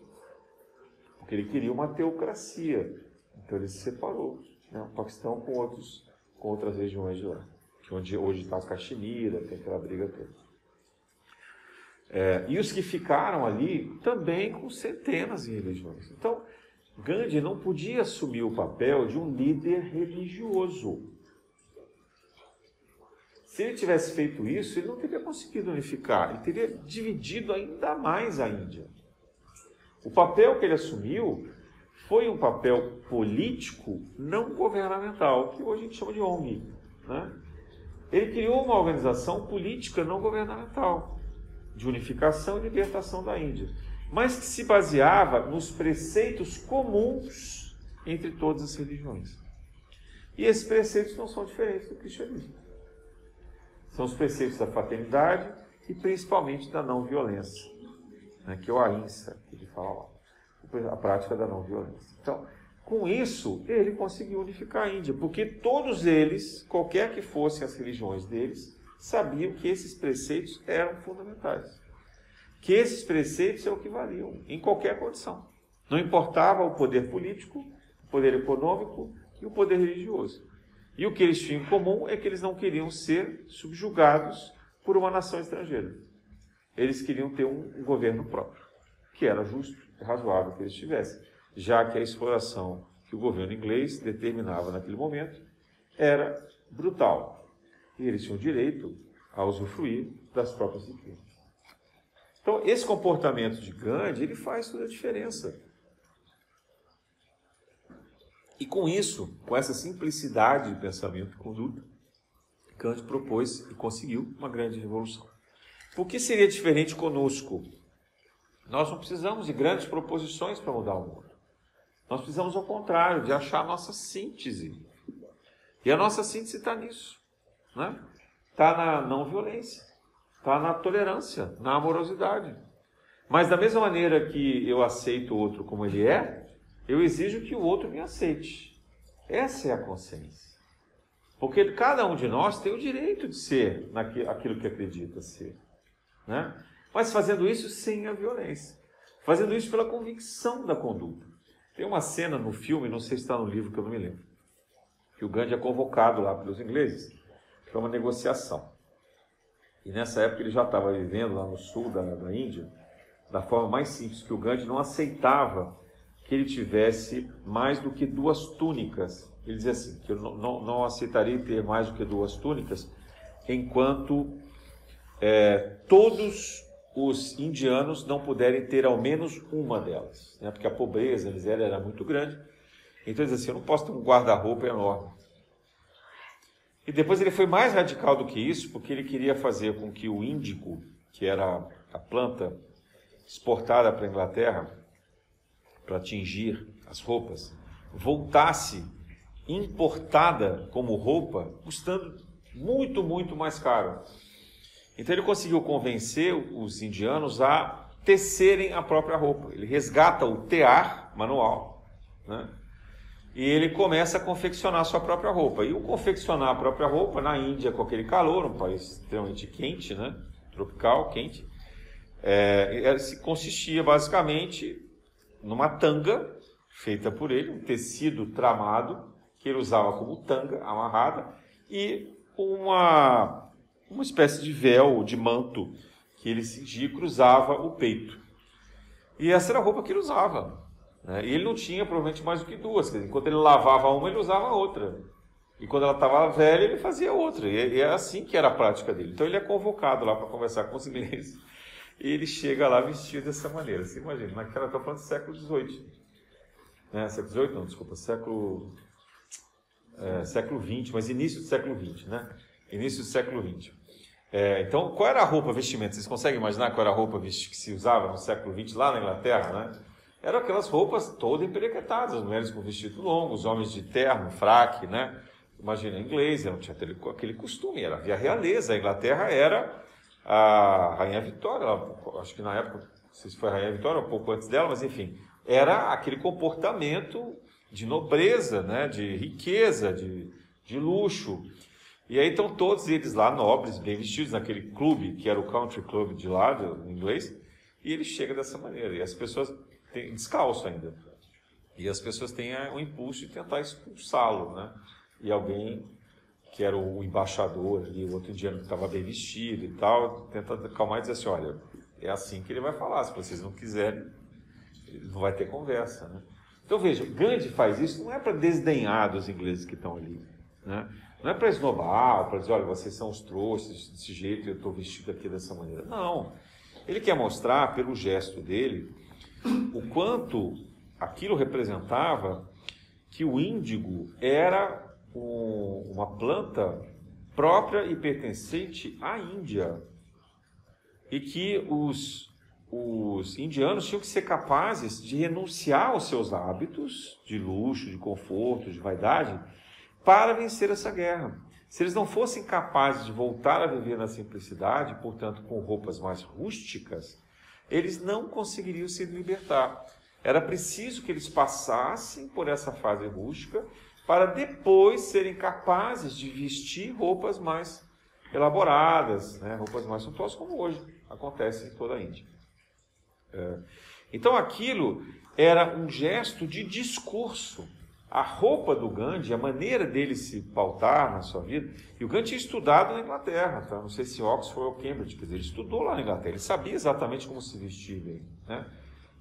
Porque ele queria uma teocracia. Então ele se separou. Né? O Paquistão com, outros, com outras regiões de lá. Onde hoje está a Caxemira, tem aquela briga toda. É, e os que ficaram ali também com centenas de religiões. Então, Gandhi não podia assumir o papel de um líder religioso. Se ele tivesse feito isso, ele não teria conseguido unificar, ele teria dividido ainda mais a Índia. O papel que ele assumiu foi um papel político não governamental, que hoje a gente chama de ONG. Né? Ele criou uma organização política não governamental de unificação e libertação da Índia mas que se baseava nos preceitos comuns entre todas as religiões. E esses preceitos não são diferentes do cristianismo. São os preceitos da fraternidade e principalmente da não violência, né, que é o ahimsa, que ele fala lá, a prática da não violência. Então, com isso, ele conseguiu unificar a Índia, porque todos eles, qualquer que fossem as religiões deles, sabiam que esses preceitos eram fundamentais que esses preceitos é o que valiam em qualquer condição. Não importava o poder político, o poder econômico e o poder religioso. E o que eles tinham em comum é que eles não queriam ser subjugados por uma nação estrangeira. Eles queriam ter um governo próprio, que era justo e razoável que eles tivessem, já que a exploração que o governo inglês determinava naquele momento era brutal. E eles tinham direito a usufruir das próprias riquezas. Então, esse comportamento de Gandhi, ele faz toda a diferença. E com isso, com essa simplicidade de pensamento e conduta, Gandhi propôs e conseguiu uma grande revolução. Por que seria diferente conosco? Nós não precisamos de grandes proposições para mudar o mundo. Nós precisamos, ao contrário, de achar a nossa síntese. E a nossa síntese está nisso. Está né? Tá na não violência. Está na tolerância, na amorosidade. Mas da mesma maneira que eu aceito o outro como ele é, eu exijo que o outro me aceite. Essa é a consciência. Porque cada um de nós tem o direito de ser aquilo que acredita ser. Né? Mas fazendo isso sem a violência. Fazendo isso pela convicção da conduta. Tem uma cena no filme, não sei se está no livro que eu não me lembro, que o Gandhi é convocado lá pelos ingleses para uma negociação. E nessa época ele já estava vivendo lá no sul da, da Índia, da forma mais simples, que o Gandhi não aceitava que ele tivesse mais do que duas túnicas. Ele dizia assim, que eu não, não, não aceitaria ter mais do que duas túnicas, enquanto é, todos os indianos não puderem ter ao menos uma delas, né? porque a pobreza, a miséria era muito grande. Então ele dizia assim, eu não posso ter um guarda-roupa enorme. E depois ele foi mais radical do que isso, porque ele queria fazer com que o índico, que era a planta exportada para a Inglaterra para tingir as roupas, voltasse importada como roupa, custando muito, muito mais caro. Então ele conseguiu convencer os indianos a tecerem a própria roupa. Ele resgata o tear manual, né? E ele começa a confeccionar a sua própria roupa. E o confeccionar a própria roupa na Índia, com aquele calor, um país extremamente quente, né? tropical, quente, é, é consistia basicamente numa tanga feita por ele, um tecido tramado que ele usava como tanga amarrada e uma, uma espécie de véu, de manto que ele cingia e cruzava o peito. E essa era a roupa que ele usava. Né? E ele não tinha provavelmente mais do que duas. Dizer, enquanto ele lavava uma, ele usava outra. E quando ela estava velha, ele fazia outra. E é assim que era a prática dele. Então ele é convocado lá para conversar com os ingleses. [LAUGHS] E ele chega lá vestido dessa maneira. Você imagina, naquela, estou falando do século XVIII. Né? Século XVIII, não, desculpa, século, é, século XX, mas início do século XX, né? Início do século XX. É, então, qual era a roupa, vestimenta? Vocês conseguem imaginar qual era a roupa que se usava no século XX lá na Inglaterra, né? Eram aquelas roupas todas emperequetadas, as mulheres com vestido longo, os homens de terno, fraque, né? Imagina, inglês, não tinha aquele costume, era havia realeza, a Inglaterra era a Rainha Vitória, acho que na época, não sei se foi a Rainha Vitória, um pouco antes dela, mas enfim, era aquele comportamento de nobreza, né? de riqueza, de, de luxo. E aí estão todos eles lá, nobres, bem vestidos, naquele clube, que era o country club de lá, do, inglês, e ele chega dessa maneira. E as pessoas têm, descalço ainda. E as pessoas têm o impulso de tentar expulsá-lo, né? E alguém que era o embaixador ali, o outro indiano que estava bem vestido e tal, tenta acalmar e dizer assim, olha, é assim que ele vai falar, se vocês não quiserem, não vai ter conversa, né? Então veja, Gandhi faz isso não é para desdenhar dos ingleses que estão ali, né? Não é para esnobar, para dizer, olha, vocês são os trouxas desse jeito, eu estou vestido aqui dessa maneira. Não. Ele quer mostrar, pelo gesto dele, o quanto aquilo representava que o índigo era um, uma planta própria e pertencente à Índia. E que os, os indianos tinham que ser capazes de renunciar aos seus hábitos de luxo, de conforto, de vaidade, para vencer essa guerra. Se eles não fossem capazes de voltar a viver na simplicidade, portanto com roupas mais rústicas, eles não conseguiriam se libertar. Era preciso que eles passassem por essa fase rústica para depois serem capazes de vestir roupas mais elaboradas, né? roupas mais suntuosas, como hoje acontece em toda a Índia. É. Então aquilo era um gesto de discurso. A roupa do Gandhi, a maneira dele se pautar na sua vida, e o Gandhi tinha estudado na Inglaterra, tá? não sei se Oxford ou Cambridge, quer dizer, ele estudou lá na Inglaterra, ele sabia exatamente como se vestir bem. Né?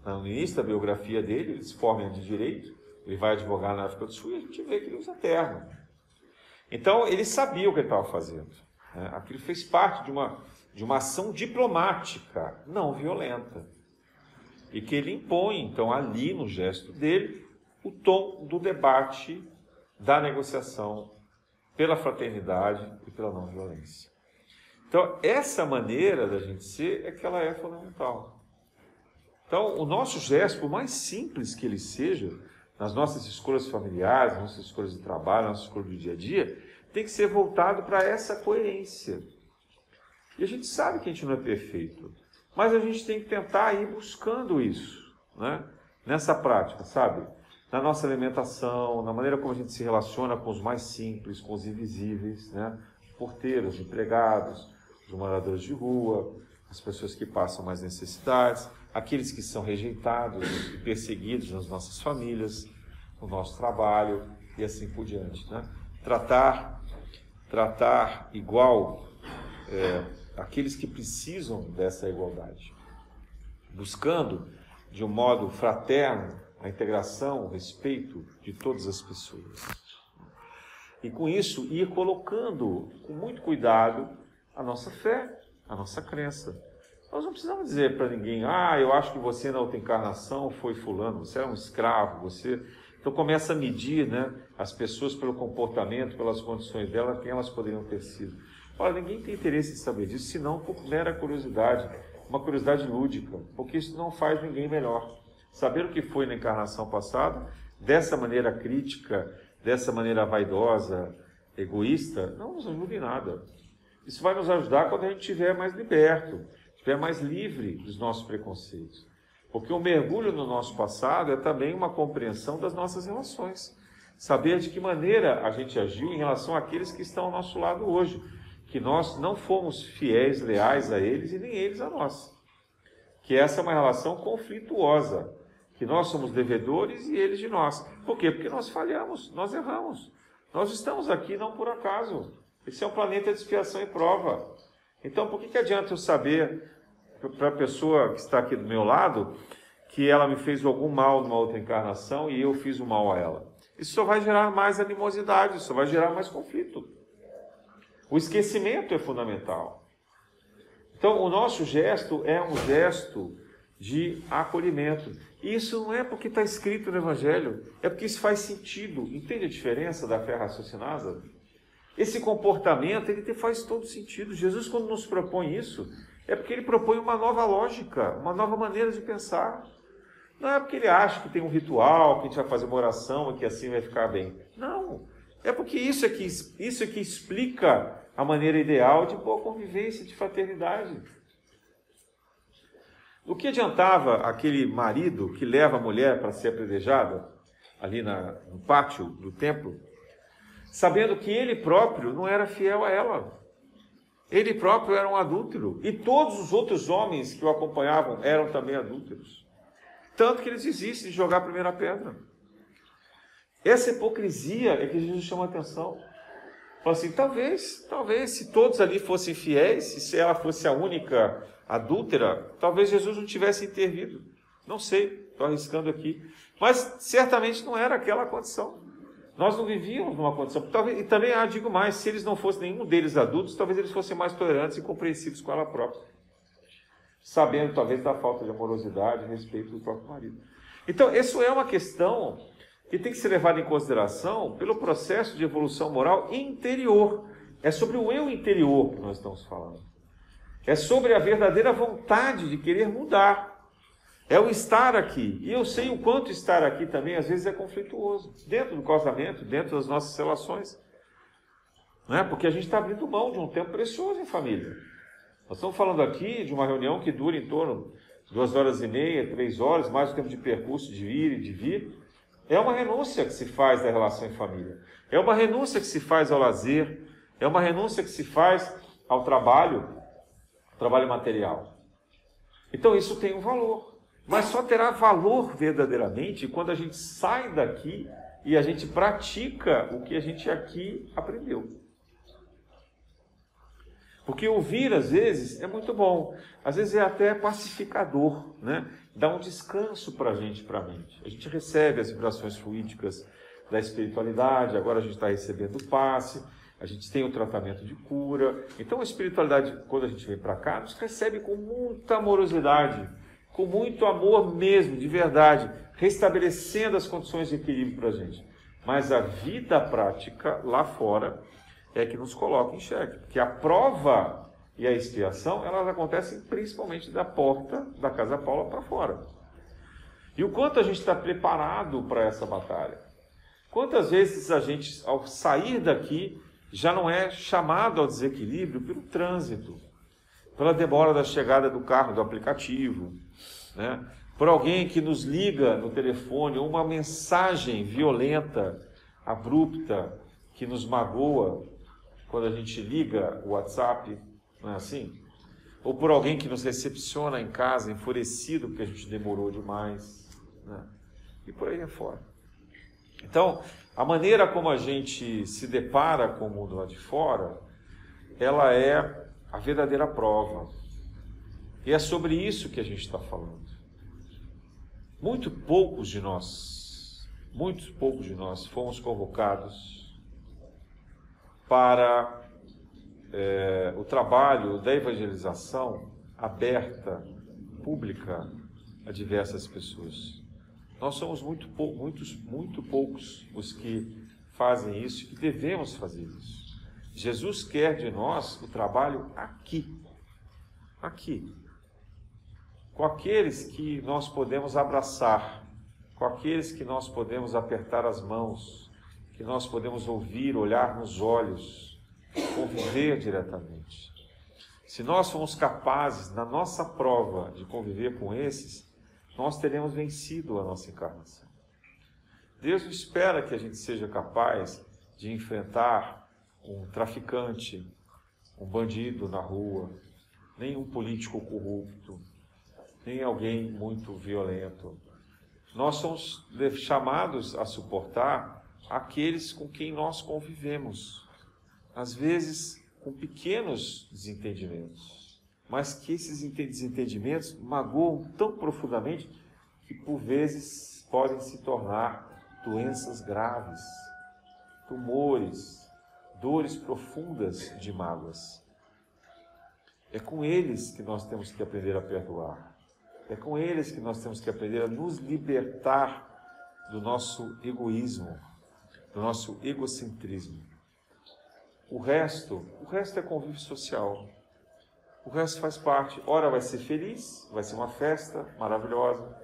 No início da biografia dele, ele se forma de direito, ele vai advogar na África do Sul e a gente vê que ele usa terno. Então, ele sabia o que ele estava fazendo. Né? Aquilo fez parte de uma, de uma ação diplomática, não violenta. E que ele impõe, então, ali no gesto dele, o tom do debate, da negociação pela fraternidade e pela não violência. Então, essa maneira da gente ser é que ela é fundamental. Então, o nosso gesto, por mais simples que ele seja, nas nossas escolhas familiares, nas nossas escolhas de trabalho, nas nossas escolhas do dia a dia, tem que ser voltado para essa coerência. E a gente sabe que a gente não é perfeito, mas a gente tem que tentar ir buscando isso, né? nessa prática, sabe? Na nossa alimentação, na maneira como a gente se relaciona com os mais simples, com os invisíveis, né? porteiros, empregados, os moradores de rua, as pessoas que passam mais necessidades, aqueles que são rejeitados e perseguidos nas nossas famílias, no nosso trabalho e assim por diante. Né? Tratar, tratar igual é, aqueles que precisam dessa igualdade, buscando de um modo fraterno a integração, o respeito de todas as pessoas. E com isso ir colocando com muito cuidado a nossa fé, a nossa crença, nós não precisamos dizer para ninguém, ah, eu acho que você na outra encarnação foi fulano, você era um escravo, você. Então começa a medir né, as pessoas pelo comportamento, pelas condições delas, quem elas poderiam ter sido. Olha, ninguém tem interesse em saber disso, senão por mera curiosidade, uma curiosidade lúdica, porque isso não faz ninguém melhor. Saber o que foi na encarnação passada, dessa maneira crítica, dessa maneira vaidosa, egoísta, não nos ajuda em nada. Isso vai nos ajudar quando a gente estiver mais liberto, estiver mais livre dos nossos preconceitos. Porque o mergulho no nosso passado é também uma compreensão das nossas relações. Saber de que maneira a gente agiu em relação àqueles que estão ao nosso lado hoje. Que nós não fomos fiéis, leais a eles e nem eles a nós. Que essa é uma relação conflituosa. Que nós somos devedores e eles de nós. Por quê? Porque nós falhamos, nós erramos. Nós estamos aqui não por acaso. Esse é um planeta de expiação e prova. Então, por que, que adianta eu saber para a pessoa que está aqui do meu lado que ela me fez algum mal numa outra encarnação e eu fiz o mal a ela. Isso só vai gerar mais animosidade, isso vai gerar mais conflito. O esquecimento é fundamental. Então, o nosso gesto é um gesto de acolhimento. E isso não é porque está escrito no Evangelho, é porque isso faz sentido. Entende a diferença da fé raciocinada? Esse comportamento ele faz todo sentido. Jesus, quando nos propõe isso, é porque ele propõe uma nova lógica, uma nova maneira de pensar. Não é porque ele acha que tem um ritual, que a gente vai fazer uma oração e que assim vai ficar bem. Não. É porque isso é que, isso é que explica a maneira ideal de boa convivência, de fraternidade. O que adiantava aquele marido que leva a mulher para ser apedrejada ali na, no pátio do templo, sabendo que ele próprio não era fiel a ela. Ele próprio era um adúltero. E todos os outros homens que o acompanhavam eram também adúlteros. Tanto que eles desistem de jogar a primeira pedra. Essa hipocrisia é que Jesus chama a atenção. Fala assim, talvez, talvez, se todos ali fossem fiéis, se ela fosse a única adúltera, talvez Jesus não tivesse intervido. Não sei, estou arriscando aqui. Mas certamente não era aquela condição. Nós não vivíamos numa condição. E também ah, digo mais: se eles não fossem nenhum deles adultos, talvez eles fossem mais tolerantes e compreensivos com ela própria. Sabendo talvez da falta de amorosidade e respeito do próprio marido. Então, isso é uma questão que tem que ser levado em consideração pelo processo de evolução moral interior. É sobre o eu interior que nós estamos falando. É sobre a verdadeira vontade de querer mudar. É o estar aqui. E eu sei o quanto estar aqui também às vezes é conflituoso. Dentro do casamento, dentro das nossas relações. Não é? Porque a gente está abrindo mão de um tempo precioso em família. Nós estamos falando aqui de uma reunião que dura em torno de duas horas e meia, três horas, mais o tempo de percurso de ir e de vir. É uma renúncia que se faz da relação em família. É uma renúncia que se faz ao lazer. É uma renúncia que se faz ao trabalho, trabalho material. Então isso tem um valor. Mas só terá valor verdadeiramente quando a gente sai daqui e a gente pratica o que a gente aqui aprendeu. Porque ouvir, às vezes, é muito bom. Às vezes é até pacificador, né? Dá um descanso para a gente, para a mente. A gente recebe as vibrações fluídicas da espiritualidade, agora a gente está recebendo o passe, a gente tem o tratamento de cura. Então a espiritualidade, quando a gente vem para cá, nos recebe com muita amorosidade, com muito amor mesmo, de verdade, restabelecendo as condições de equilíbrio para a gente. Mas a vida prática lá fora é que nos coloca em xeque. Porque a prova e a expiação, elas acontecem principalmente da porta da Casa Paula para fora. E o quanto a gente está preparado para essa batalha? Quantas vezes a gente, ao sair daqui, já não é chamado ao desequilíbrio pelo trânsito, pela demora da chegada do carro, do aplicativo, né? por alguém que nos liga no telefone, ou uma mensagem violenta, abrupta, que nos magoa, quando a gente liga o WhatsApp, não é assim? Ou por alguém que nos recepciona em casa enfurecido porque a gente demorou demais, né? e por aí afora. Então, a maneira como a gente se depara com o mundo lá de fora, ela é a verdadeira prova. E é sobre isso que a gente está falando. Muito poucos de nós, muitos poucos de nós fomos convocados para é, o trabalho da evangelização aberta, pública a diversas pessoas. Nós somos muito, pou, muitos, muito poucos os que fazem isso e devemos fazer isso. Jesus quer de nós o trabalho aqui, aqui, com aqueles que nós podemos abraçar, com aqueles que nós podemos apertar as mãos, que nós podemos ouvir, olhar nos olhos, conviver diretamente. Se nós formos capazes, na nossa prova de conviver com esses, nós teremos vencido a nossa encarnação. Deus não espera que a gente seja capaz de enfrentar um traficante, um bandido na rua, nem um político corrupto, nem alguém muito violento. Nós somos chamados a suportar aqueles com quem nós convivemos. Às vezes com pequenos desentendimentos, mas que esses desentendimentos magoam tão profundamente que por vezes podem se tornar doenças graves, tumores, dores profundas de mágoas. É com eles que nós temos que aprender a perdoar. É com eles que nós temos que aprender a nos libertar do nosso egoísmo, do nosso egocentrismo. O resto, o resto é convívio social. O resto faz parte. Ora vai ser feliz, vai ser uma festa maravilhosa.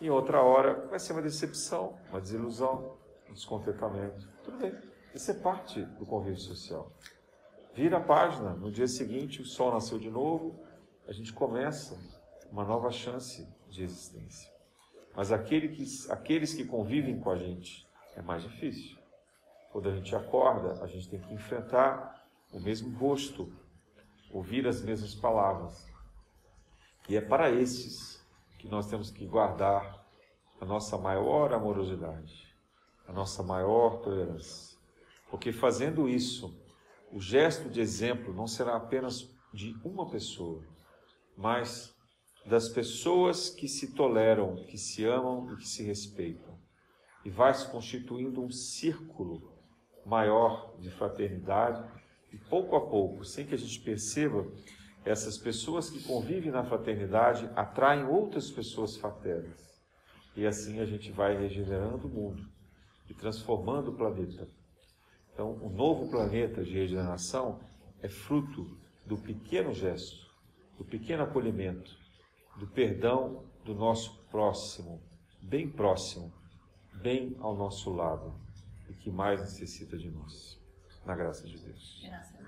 E outra hora vai ser uma decepção, uma desilusão, um descontentamento. Tudo bem. Isso é parte do convívio social. Vira a página, no dia seguinte o sol nasceu de novo, a gente começa uma nova chance de existência. Mas aquele que, aqueles que convivem com a gente é mais difícil. Quando a gente acorda, a gente tem que enfrentar o mesmo rosto, ouvir as mesmas palavras. E é para esses que nós temos que guardar a nossa maior amorosidade, a nossa maior tolerância. Porque fazendo isso, o gesto de exemplo não será apenas de uma pessoa, mas das pessoas que se toleram, que se amam e que se respeitam. E vai se constituindo um círculo maior de fraternidade, e pouco a pouco, sem que a gente perceba, essas pessoas que convivem na fraternidade atraem outras pessoas fraternas. E assim a gente vai regenerando o mundo e transformando o planeta. Então, o novo planeta de regeneração é fruto do pequeno gesto, do pequeno acolhimento, do perdão do nosso próximo, bem próximo, bem ao nosso lado e que mais necessita de nós. Na graça de Deus. Graças.